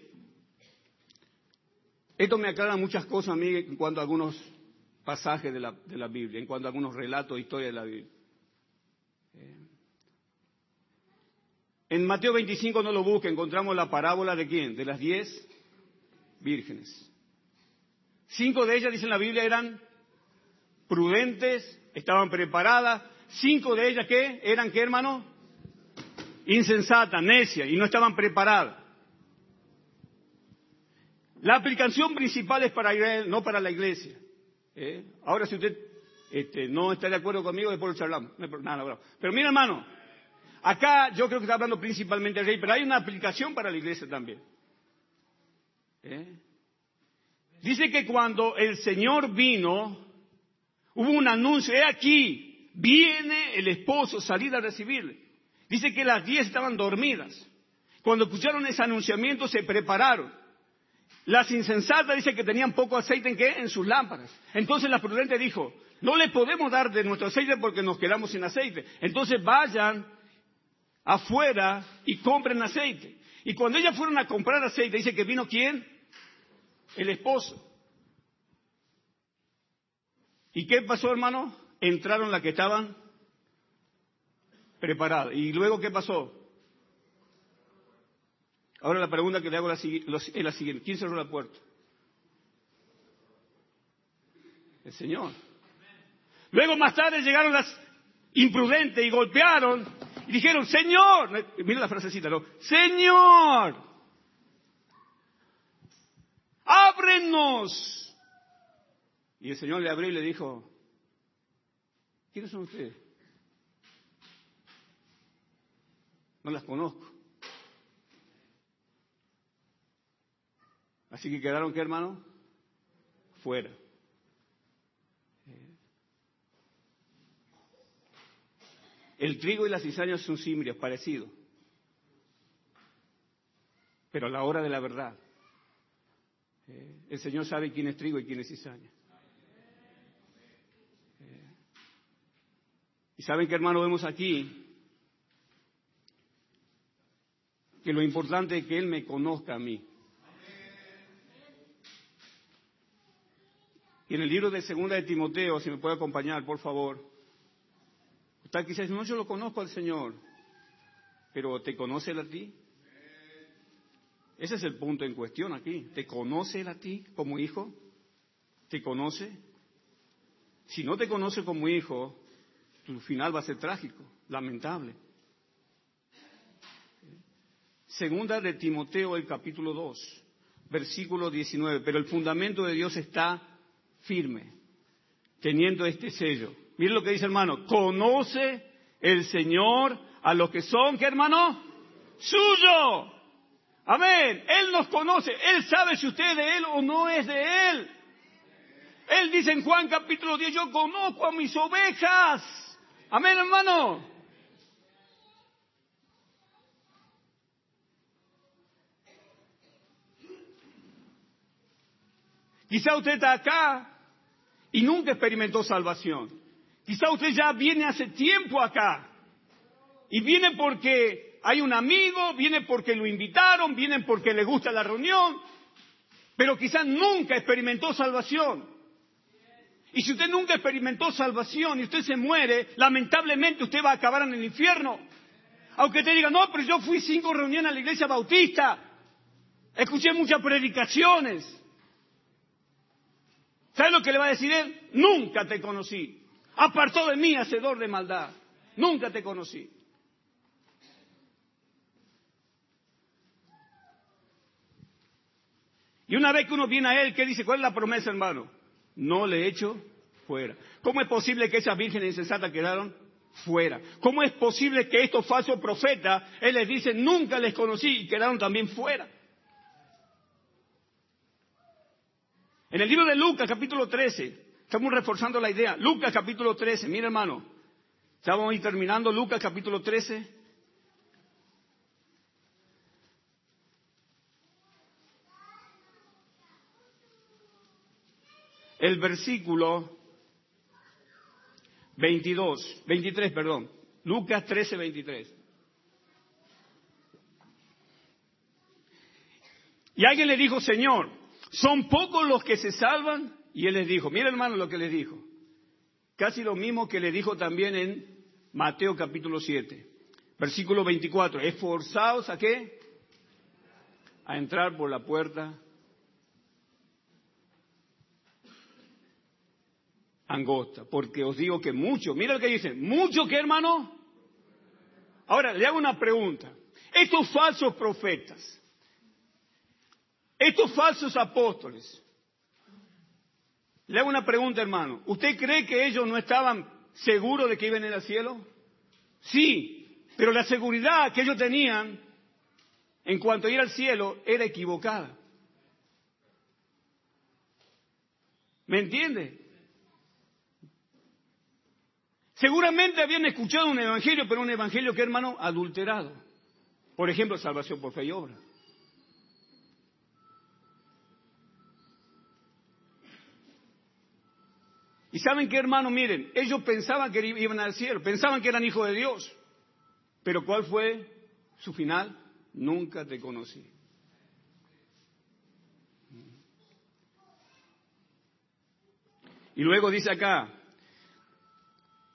esto me aclara muchas cosas a en cuanto a algunos pasajes de la, de la Biblia, en cuanto a algunos relatos, historias de la Biblia. En Mateo 25 no lo busque, encontramos la parábola de quién? De las diez vírgenes. Cinco de ellas, dice la Biblia, eran prudentes, estaban preparadas. Cinco de ellas, ¿qué? ¿Eran qué, hermano? Insensatas, necias, y no estaban preparadas. La aplicación principal es para Israel, no para la iglesia. ¿eh? Ahora, si usted este, no está de acuerdo conmigo, después lo charlamos. Pero mira, hermano, Acá yo creo que está hablando principalmente del rey, pero hay una aplicación para la iglesia también. ¿Eh? Dice que cuando el Señor vino, hubo un anuncio, he aquí, viene el esposo, salir a recibirle. Dice que las diez estaban dormidas. Cuando escucharon ese anunciamiento se prepararon. Las insensatas dice que tenían poco aceite en qué? En sus lámparas. Entonces la prudente dijo, no le podemos dar de nuestro aceite porque nos quedamos sin aceite. Entonces vayan afuera y compren aceite. Y cuando ellas fueron a comprar aceite, dice que vino quién? El esposo. ¿Y qué pasó, hermano? Entraron las que estaban preparadas. ¿Y luego qué pasó? Ahora la pregunta que le hago es la siguiente. ¿Quién cerró la puerta? El Señor. Luego más tarde llegaron las imprudentes y golpearon y dijeron, Señor, mira la frasecita. Señor, ábrenos. Y el Señor le abrió y le dijo, ¿quiénes son ustedes? No las conozco. Así que quedaron, ¿qué hermano? Fuera. El trigo y la cizaña son símiles, parecidos. Pero a la hora de la verdad, eh, el Señor sabe quién es trigo y quién es cizaña. Y saben que hermano vemos aquí que lo importante es que Él me conozca a mí. Y en el libro de Segunda de Timoteo, si me puede acompañar, por favor. Está quizás, no, yo lo conozco al Señor, pero ¿te conoce Él a ti? Ese es el punto en cuestión aquí. ¿Te conoce Él a ti como hijo? ¿Te conoce? Si no te conoce como hijo, tu final va a ser trágico, lamentable. Segunda de Timoteo, el capítulo 2, versículo 19. Pero el fundamento de Dios está firme, teniendo este sello. Mire lo que dice hermano, conoce el Señor a los que son, ¿qué hermano? Suyo. Amén. Él nos conoce. Él sabe si usted es de Él o no es de Él. Él dice en Juan capítulo 10, yo conozco a mis ovejas Amén, hermano. Quizá usted está acá y nunca experimentó salvación. Quizá usted ya viene hace tiempo acá y viene porque hay un amigo, viene porque lo invitaron, viene porque le gusta la reunión, pero quizá nunca experimentó salvación. Y si usted nunca experimentó salvación y usted se muere, lamentablemente usted va a acabar en el infierno. Aunque te diga, no, pero yo fui cinco reuniones a la iglesia bautista, escuché muchas predicaciones. ¿Sabe lo que le va a decir él? Nunca te conocí. Apartó de mí, hacedor de maldad. Nunca te conocí. Y una vez que uno viene a él, ¿qué dice? ¿Cuál es la promesa, hermano? No le echo fuera. ¿Cómo es posible que esas vírgenes insensatas quedaron fuera? ¿Cómo es posible que estos falsos profetas, él les dice, nunca les conocí y quedaron también fuera? En el libro de Lucas, capítulo 13, estamos reforzando la idea. Lucas, capítulo 13, mira hermano, estamos terminando Lucas, capítulo 13. El versículo 22, 23, perdón. Lucas 13, 23. Y alguien le dijo, Señor, ¿Son pocos los que se salvan? Y él les dijo, mira hermano lo que les dijo. Casi lo mismo que le dijo también en Mateo capítulo 7, versículo 24. Esforzaos a qué? A entrar por la puerta angosta, porque os digo que muchos, mira lo que dicen, muchos que hermano. Ahora, le hago una pregunta. Estos falsos profetas, estos falsos apóstoles, le hago una pregunta, hermano. ¿Usted cree que ellos no estaban seguros de que iban al cielo? Sí, pero la seguridad que ellos tenían en cuanto a ir al cielo era equivocada. ¿Me entiende? Seguramente habían escuchado un evangelio, pero un evangelio que, hermano, adulterado. Por ejemplo, salvación por fe y obra. Y saben qué, hermano, miren, ellos pensaban que iban al cielo, pensaban que eran hijos de Dios. Pero ¿cuál fue su final? Nunca te conocí. Y luego dice acá,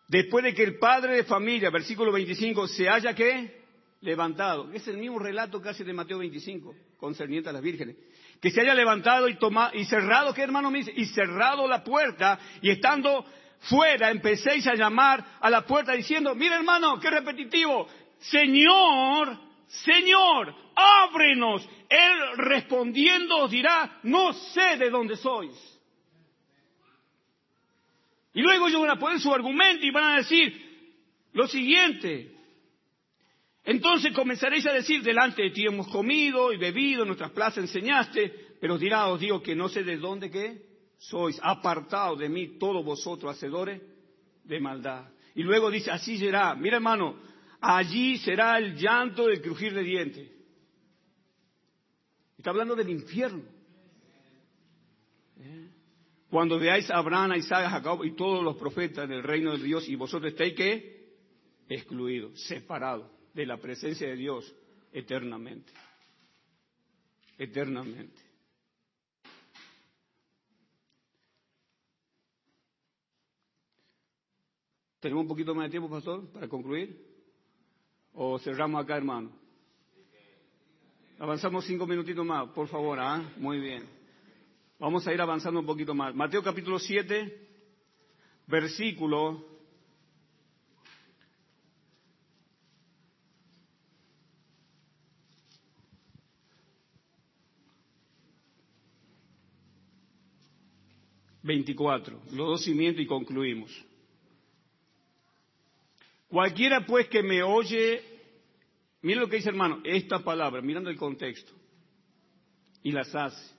después de que el padre de familia, versículo 25, se haya que levantado, es el mismo relato casi de Mateo 25, concerniente a las vírgenes, que se haya levantado y, tomado, y cerrado, ¿qué hermano me dice? Y cerrado la puerta y estando fuera empecéis a llamar a la puerta diciendo, mira hermano, qué repetitivo, Señor, Señor, ábrenos. Él respondiendo os dirá, no sé de dónde sois. Y luego ellos van a poner su argumento y van a decir lo siguiente, entonces comenzaréis a decir, delante de ti hemos comido y bebido, en nuestras plazas enseñaste, pero os dirá, os digo que no sé de dónde que sois, apartados de mí todos vosotros, hacedores de maldad. Y luego dice, así será, mira hermano, allí será el llanto del crujir de dientes. Está hablando del infierno. ¿Eh? Cuando veáis a Abraham, a Isaac, Jacob y todos los profetas del reino de Dios y vosotros estáis que excluidos, separados de la presencia de Dios eternamente. Eternamente. ¿Tenemos un poquito más de tiempo, pastor, para concluir? ¿O cerramos acá, hermano? Avanzamos cinco minutitos más, por favor, ¿ah? Muy bien. Vamos a ir avanzando un poquito más. Mateo capítulo 7, versículo 24, los dos cimientos y concluimos. Cualquiera pues que me oye, mira lo que dice hermano, esta palabra, mirando el contexto, y las hace.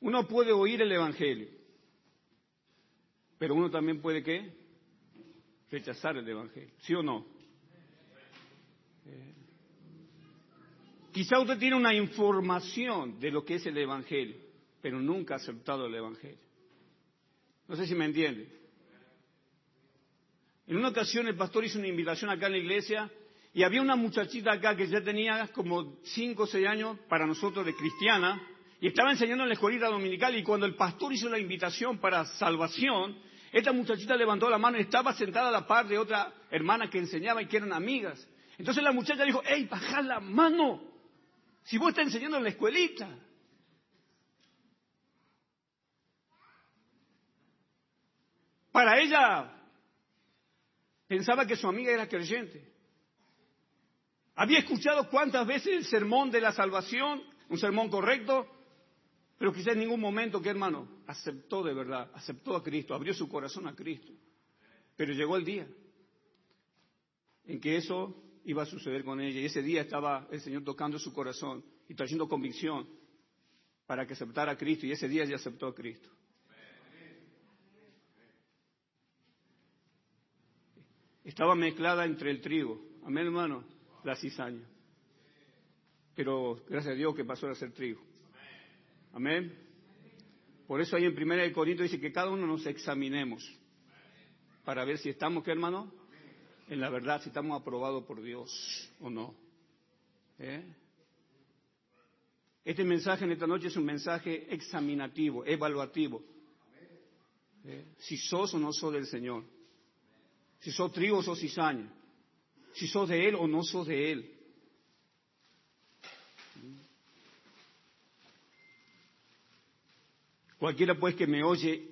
Uno puede oír el Evangelio, pero uno también puede qué? rechazar el Evangelio. ¿Sí o no? Quizá usted tiene una información de lo que es el Evangelio, pero nunca ha aceptado el Evangelio. No sé si me entiende. En una ocasión el pastor hizo una invitación acá en la iglesia y había una muchachita acá que ya tenía como cinco o seis años para nosotros de cristiana y estaba enseñando en la escuelita dominical y cuando el pastor hizo la invitación para salvación, esta muchachita levantó la mano y estaba sentada a la par de otra hermana que enseñaba y que eran amigas. Entonces la muchacha dijo, hey, baja la mano, si vos estás enseñando en la escuelita. Para ella pensaba que su amiga era creyente. Había escuchado cuántas veces el sermón de la salvación, un sermón correcto, pero quizás en ningún momento, ¿qué hermano? Aceptó de verdad, aceptó a Cristo, abrió su corazón a Cristo. Pero llegó el día en que eso iba a suceder con ella. Y ese día estaba el Señor tocando su corazón y trayendo convicción para que aceptara a Cristo. Y ese día ella aceptó a Cristo. Estaba mezclada entre el trigo. Amén, hermano. La cizaña. Pero gracias a Dios que pasó a ser trigo. Amén. Por eso ahí en Primera de Corintios dice que cada uno nos examinemos para ver si estamos, ¿qué hermano? En la verdad, si estamos aprobados por Dios o no. ¿Eh? Este mensaje en esta noche es un mensaje examinativo, evaluativo. ¿Eh? Si sos o no sos del Señor. Si sos trigo o sos cizaña. Si sos de Él o no sos de Él. Cualquiera pues que me oye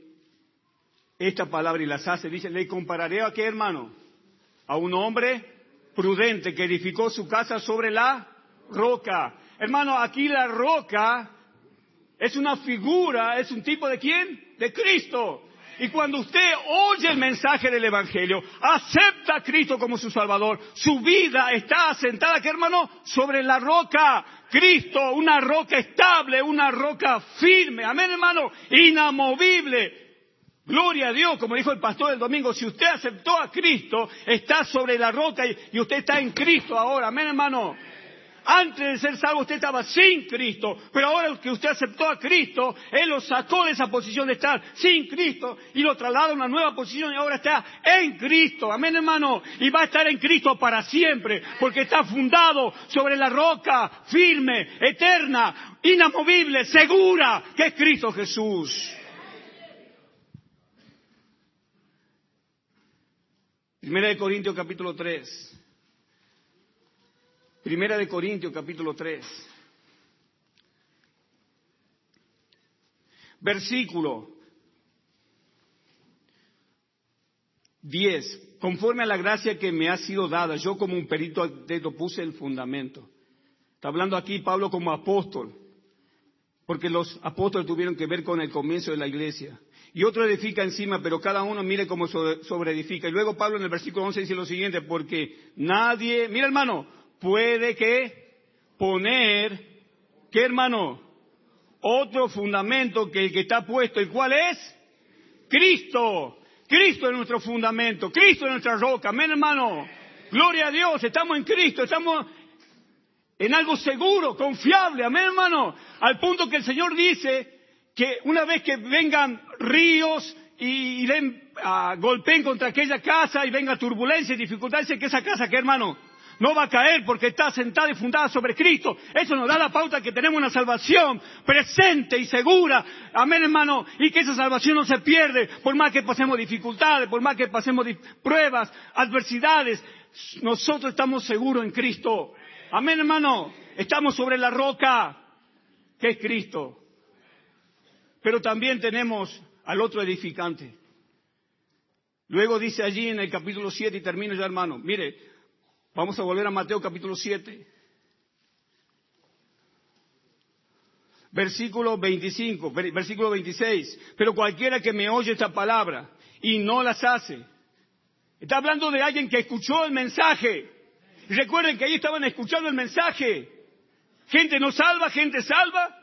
esta palabra y las hace, dice, le compararé a qué hermano? A un hombre prudente que edificó su casa sobre la roca. Hermano, aquí la roca es una figura, es un tipo de quién? De Cristo. Y cuando usted oye el mensaje del Evangelio, acepta a Cristo como su Salvador, su vida está asentada, ¿qué hermano? Sobre la roca. Cristo, una roca estable, una roca firme. Amén, hermano. Inamovible. Gloria a Dios, como dijo el pastor el domingo, si usted aceptó a Cristo, está sobre la roca y, usted está en Cristo ahora. Amén, hermano. Antes de ser salvo usted estaba sin Cristo, pero ahora que usted aceptó a Cristo, Él lo sacó de esa posición de estar sin Cristo y lo traslada a una nueva posición y ahora está en Cristo. Amén, hermano. Y va a estar en Cristo para siempre, porque está fundado sobre la roca firme, eterna, inamovible, segura, que es Cristo Jesús. Primera de Corintios capítulo 3. Primera de Corintios capítulo 3. Versículo 10. Conforme a la gracia que me ha sido dada, yo como un perito dedo puse el fundamento. Está hablando aquí Pablo como apóstol, porque los apóstoles tuvieron que ver con el comienzo de la iglesia. Y otro edifica encima, pero cada uno mire cómo sobre edifica. Y luego Pablo en el versículo 11 dice lo siguiente, porque nadie, mira hermano, puede que poner, ¿qué hermano? Otro fundamento que el que está puesto. ¿Y cuál es? Cristo. Cristo es nuestro fundamento. Cristo es nuestra roca. Amén, hermano. Gloria a Dios. Estamos en Cristo. Estamos en algo seguro, confiable. Amén, hermano. Al punto que el Señor dice que una vez que vengan ríos y, ah, golpeen contra aquella casa y venga turbulencia y dificultades, que esa casa, ¿qué hermano? No va a caer porque está sentada y fundada sobre Cristo. Eso nos da la pauta que tenemos una salvación presente y segura. Amén, hermano. Y que esa salvación no se pierde por más que pasemos dificultades, por más que pasemos pruebas, adversidades. Nosotros estamos seguros en Cristo. Amén, hermano. Estamos sobre la roca que es Cristo. Pero también tenemos al otro edificante. Luego dice allí en el capítulo 7 y termino ya hermano, mire, Vamos a volver a Mateo capítulo 7. Versículo 25, versículo 26. Pero cualquiera que me oye esta palabra y no las hace. Está hablando de alguien que escuchó el mensaje. Recuerden que ahí estaban escuchando el mensaje. Gente no salva, gente salva.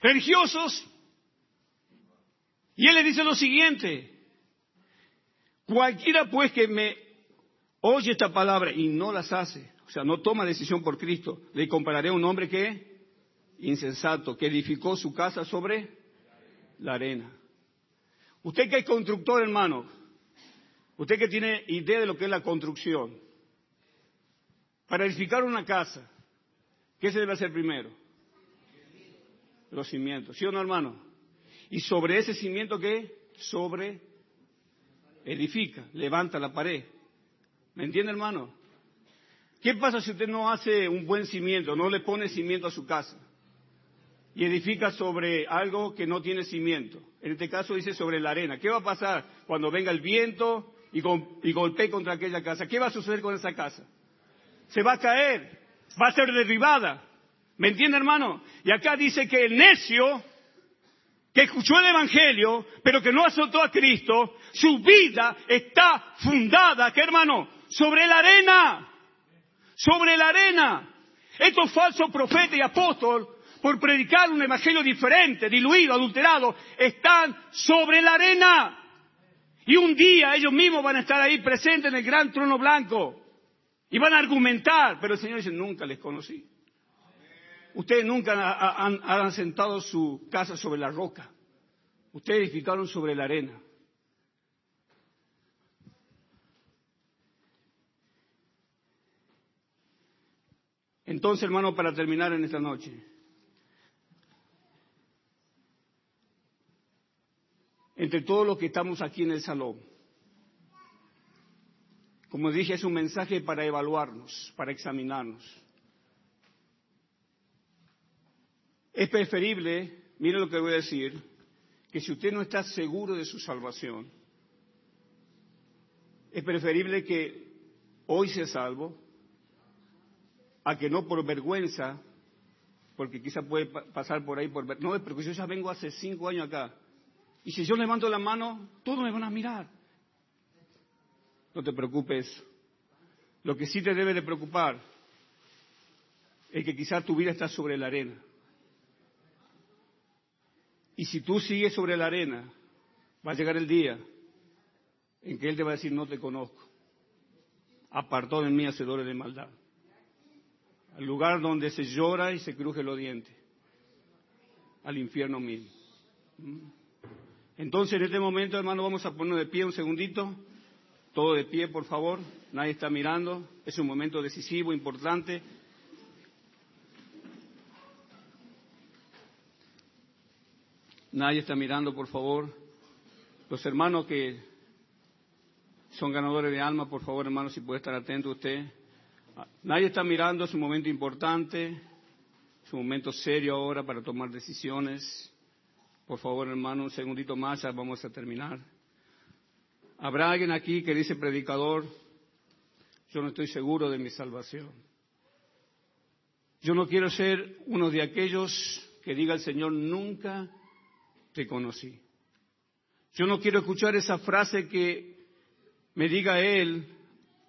Religiosos. Y él le dice lo siguiente. Cualquiera pues que me oye esta palabra y no las hace, o sea, no toma decisión por Cristo, le compararé a un hombre que insensato, que edificó su casa sobre la arena. Usted que es constructor, hermano, usted que tiene idea de lo que es la construcción, para edificar una casa, ¿qué se debe hacer primero? Los cimientos, ¿sí o no, hermano? Y sobre ese cimiento, ¿qué? Sobre edifica, levanta la pared. ¿Me entiende, hermano? ¿Qué pasa si usted no hace un buen cimiento, no le pone cimiento a su casa? Y edifica sobre algo que no tiene cimiento. En este caso dice sobre la arena. ¿Qué va a pasar cuando venga el viento y, golpee contra aquella casa? ¿Qué va a suceder con esa casa? Se va a caer, va a ser derribada. ¿Me entiende, hermano? Y acá dice que el necio que escuchó el Evangelio, pero que no azotó a Cristo, su vida está fundada, ¿qué hermano? Sobre la arena. Sobre la arena. Estos falsos profetas y apóstoles, por predicar un evangelio diferente, diluido, adulterado, están sobre la arena. Y un día ellos mismos van a estar ahí presentes en el gran trono blanco. Y van a argumentar, pero el Señor dice, nunca les conocí. Ustedes nunca han, asentado su casa sobre la roca. Ustedes edificaron sobre la arena. Entonces, hermano, para terminar en esta noche, entre todos los que estamos aquí en el salón, como dije, es un mensaje para evaluarnos, para examinarnos. Es preferible, mire lo que voy a decir, que si usted no está seguro de su salvación, es preferible que hoy sea salvo a que no por vergüenza, porque quizá puede pasar por ahí por no, porque yo ya vengo hace cinco años acá. Y si yo levanto la mano, todos me van a mirar. No te preocupes. Lo que sí te debe de preocupar es que quizá tu vida está sobre la arena. Y si tú sigues sobre la arena, va a llegar el día en que Él te va a decir, no te conozco. Apartó de mí hacedores de maldad. Al lugar donde se llora y se cruje los dientes. Al infierno mismo. ¿Mm? Entonces, en este momento, hermano, vamos a ponernos de pie un segundito. Todo de pie, por favor. Nadie está mirando. Es un momento decisivo, importante. Nadie está mirando, por favor. Los hermanos que son ganadores de alma, por favor, hermanos, si puede estar atento usted. Nadie está mirando, es un momento importante, es un momento serio ahora para tomar decisiones. Por favor, hermano, un segundito más, ya vamos a terminar. ¿Habrá alguien aquí que dice, predicador, yo no estoy seguro de mi salvación? Yo no quiero ser uno de aquellos que diga el Señor, nunca te conocí. Yo no quiero escuchar esa frase que me diga Él,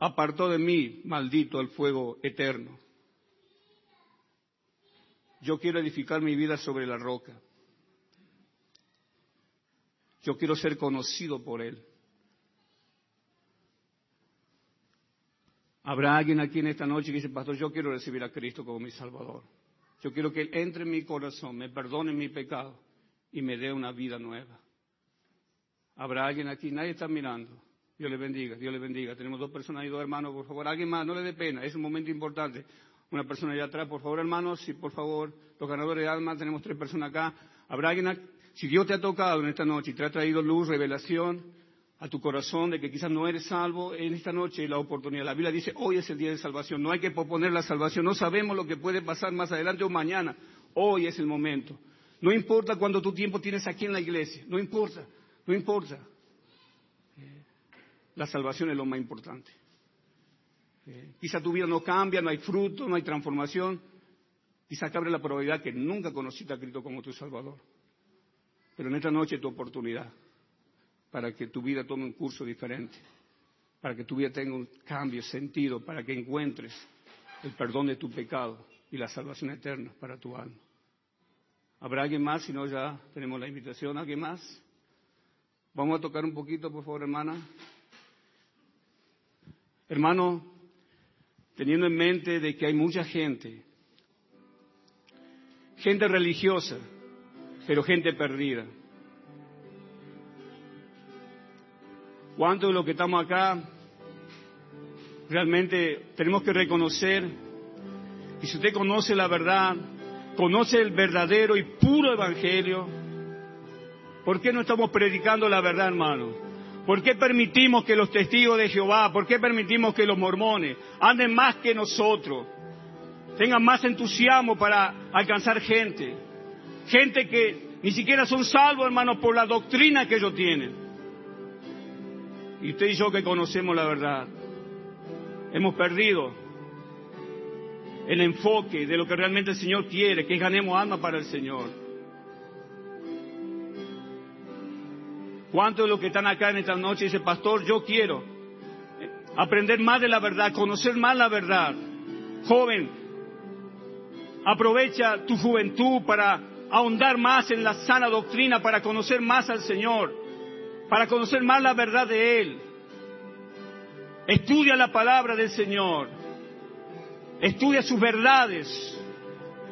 apartó de mí, maldito el fuego eterno. Yo quiero edificar mi vida sobre la roca. Yo quiero ser conocido por Él. Habrá alguien aquí en esta noche que dice, pastor, yo quiero recibir a Cristo como mi Salvador. Yo quiero que Él entre en mi corazón, me perdone mi pecado y me dé una vida nueva. Habrá alguien aquí, nadie está mirando. Dios le bendiga, Dios le bendiga. Tenemos dos personas y dos hermanos, por favor. Alguien más, no le dé pena, es un momento importante. Una persona allá atrás, por favor, hermanos, si por favor, los ganadores de alma, tenemos tres personas acá. Habrá alguien, si Dios te ha tocado en esta noche y te ha traído luz, revelación a tu corazón de que quizás no eres salvo, en esta noche la oportunidad. La Biblia dice, hoy es el día de salvación, no hay que posponer la salvación, no sabemos lo que puede pasar más adelante o mañana, hoy es el momento. No importa cuánto tu tiempo tienes aquí en la iglesia, no importa, no importa. La salvación es lo más importante. Quizá tu vida no cambia, no hay fruto, no hay transformación. Quizá cabe la probabilidad que nunca conociste a Cristo como tu Salvador. Pero en esta noche es tu oportunidad para que tu vida tome un curso diferente, para que tu vida tenga un cambio, sentido, para que encuentres el perdón de tu pecado y la salvación eterna para tu alma. ¿Habrá alguien más? Si no, ya tenemos la invitación. ¿Alguien más? Vamos a tocar un poquito, por favor, hermana. Hermano, teniendo en mente de que hay mucha gente, gente religiosa, pero gente perdida. ¿Cuántos de los que estamos acá realmente tenemos que reconocer? Y si usted conoce la verdad, conoce el verdadero y puro evangelio, ¿por qué no estamos predicando la verdad, hermano? ¿Por qué permitimos que los testigos de Jehová, por qué permitimos que los mormones anden más que nosotros, tengan más entusiasmo para alcanzar gente? Gente que ni siquiera son salvos, hermano, por la doctrina que ellos tienen. Y usted y yo que conocemos la verdad, hemos perdido el enfoque de lo que realmente el Señor quiere, que ganemos alma para el Señor. ¿Cuántos de los que están acá en esta noche dicen, pastor, yo quiero aprender más de la verdad, conocer más la verdad? Joven, aprovecha tu juventud para ahondar más en la sana doctrina, para conocer más al Señor, para conocer más la verdad de Él. Estudia la palabra del Señor, estudia sus verdades,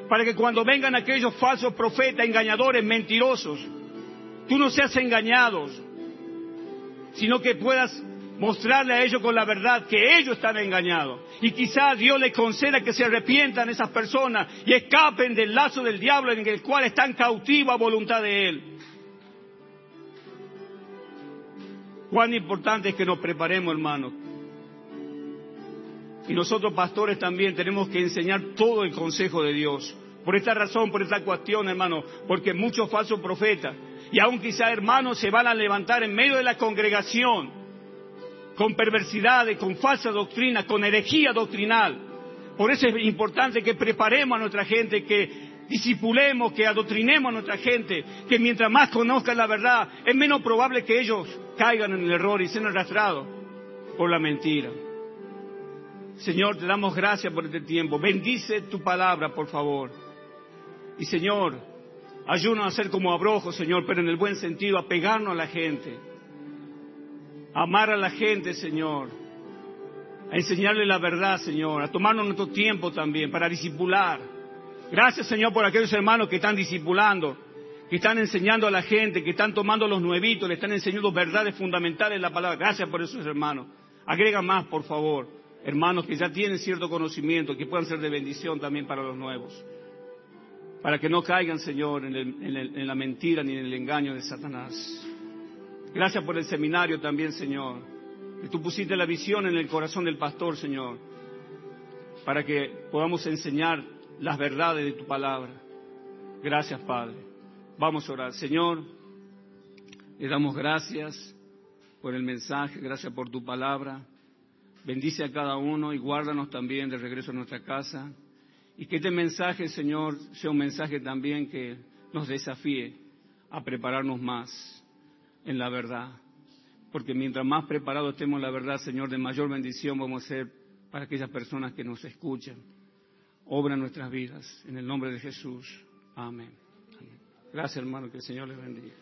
para que cuando vengan aquellos falsos profetas, engañadores, mentirosos, tú no seas engañado, sino que puedas mostrarle a ellos con la verdad que ellos están engañados. Y quizás Dios les conceda que se arrepientan esas personas y escapen del lazo del diablo en el cual están cautivos a voluntad de Él. Cuán importante es que nos preparemos, hermanos. Y nosotros, pastores, también tenemos que enseñar todo el consejo de Dios. Por esta razón, por esta cuestión, hermano, porque muchos falsos profetas, y aún quizá hermanos, se van a levantar en medio de la congregación con perversidades, con falsa doctrina, con herejía doctrinal. Por eso es importante que preparemos a nuestra gente, que disipulemos, que adoctrinemos a nuestra gente, que mientras más conozcan la verdad, es menos probable que ellos caigan en el error y sean arrastrados por la mentira. Señor, te damos gracias por este tiempo. Bendice tu palabra, por favor. Y Señor, ayúdanos a ser como abrojos, Señor, pero en el buen sentido, a pegarnos a la gente amar a la gente, Señor, a enseñarle la verdad, Señor, a tomarnos nuestro tiempo también para disipular. Gracias, Señor, por aquellos hermanos que están disipulando, que están enseñando a la gente, que están tomando los nuevitos, le están enseñando verdades fundamentales en la palabra. Gracias por esos hermanos. Agrega más, por favor, hermanos que ya tienen cierto conocimiento, que puedan ser de bendición también para los nuevos. Para que no caigan, Señor, en, la mentira ni en el engaño de Satanás. Gracias por el seminario también, Señor. Que tú pusiste la visión en el corazón del pastor, Señor, para que podamos enseñar las verdades de tu palabra. Gracias, Padre. Vamos a orar. Señor, le damos gracias por el mensaje, gracias por tu palabra. Bendice a cada uno y guárdanos también de regreso a nuestra casa. Y que este mensaje, Señor, sea un mensaje también que nos desafíe a prepararnos más en la verdad. Porque mientras más preparados estemos en la verdad, Señor, de mayor bendición vamos a ser para aquellas personas que nos escuchan. Obra nuestras vidas. En el nombre de Jesús. Amén. Gracias, hermano. Que el Señor les bendiga.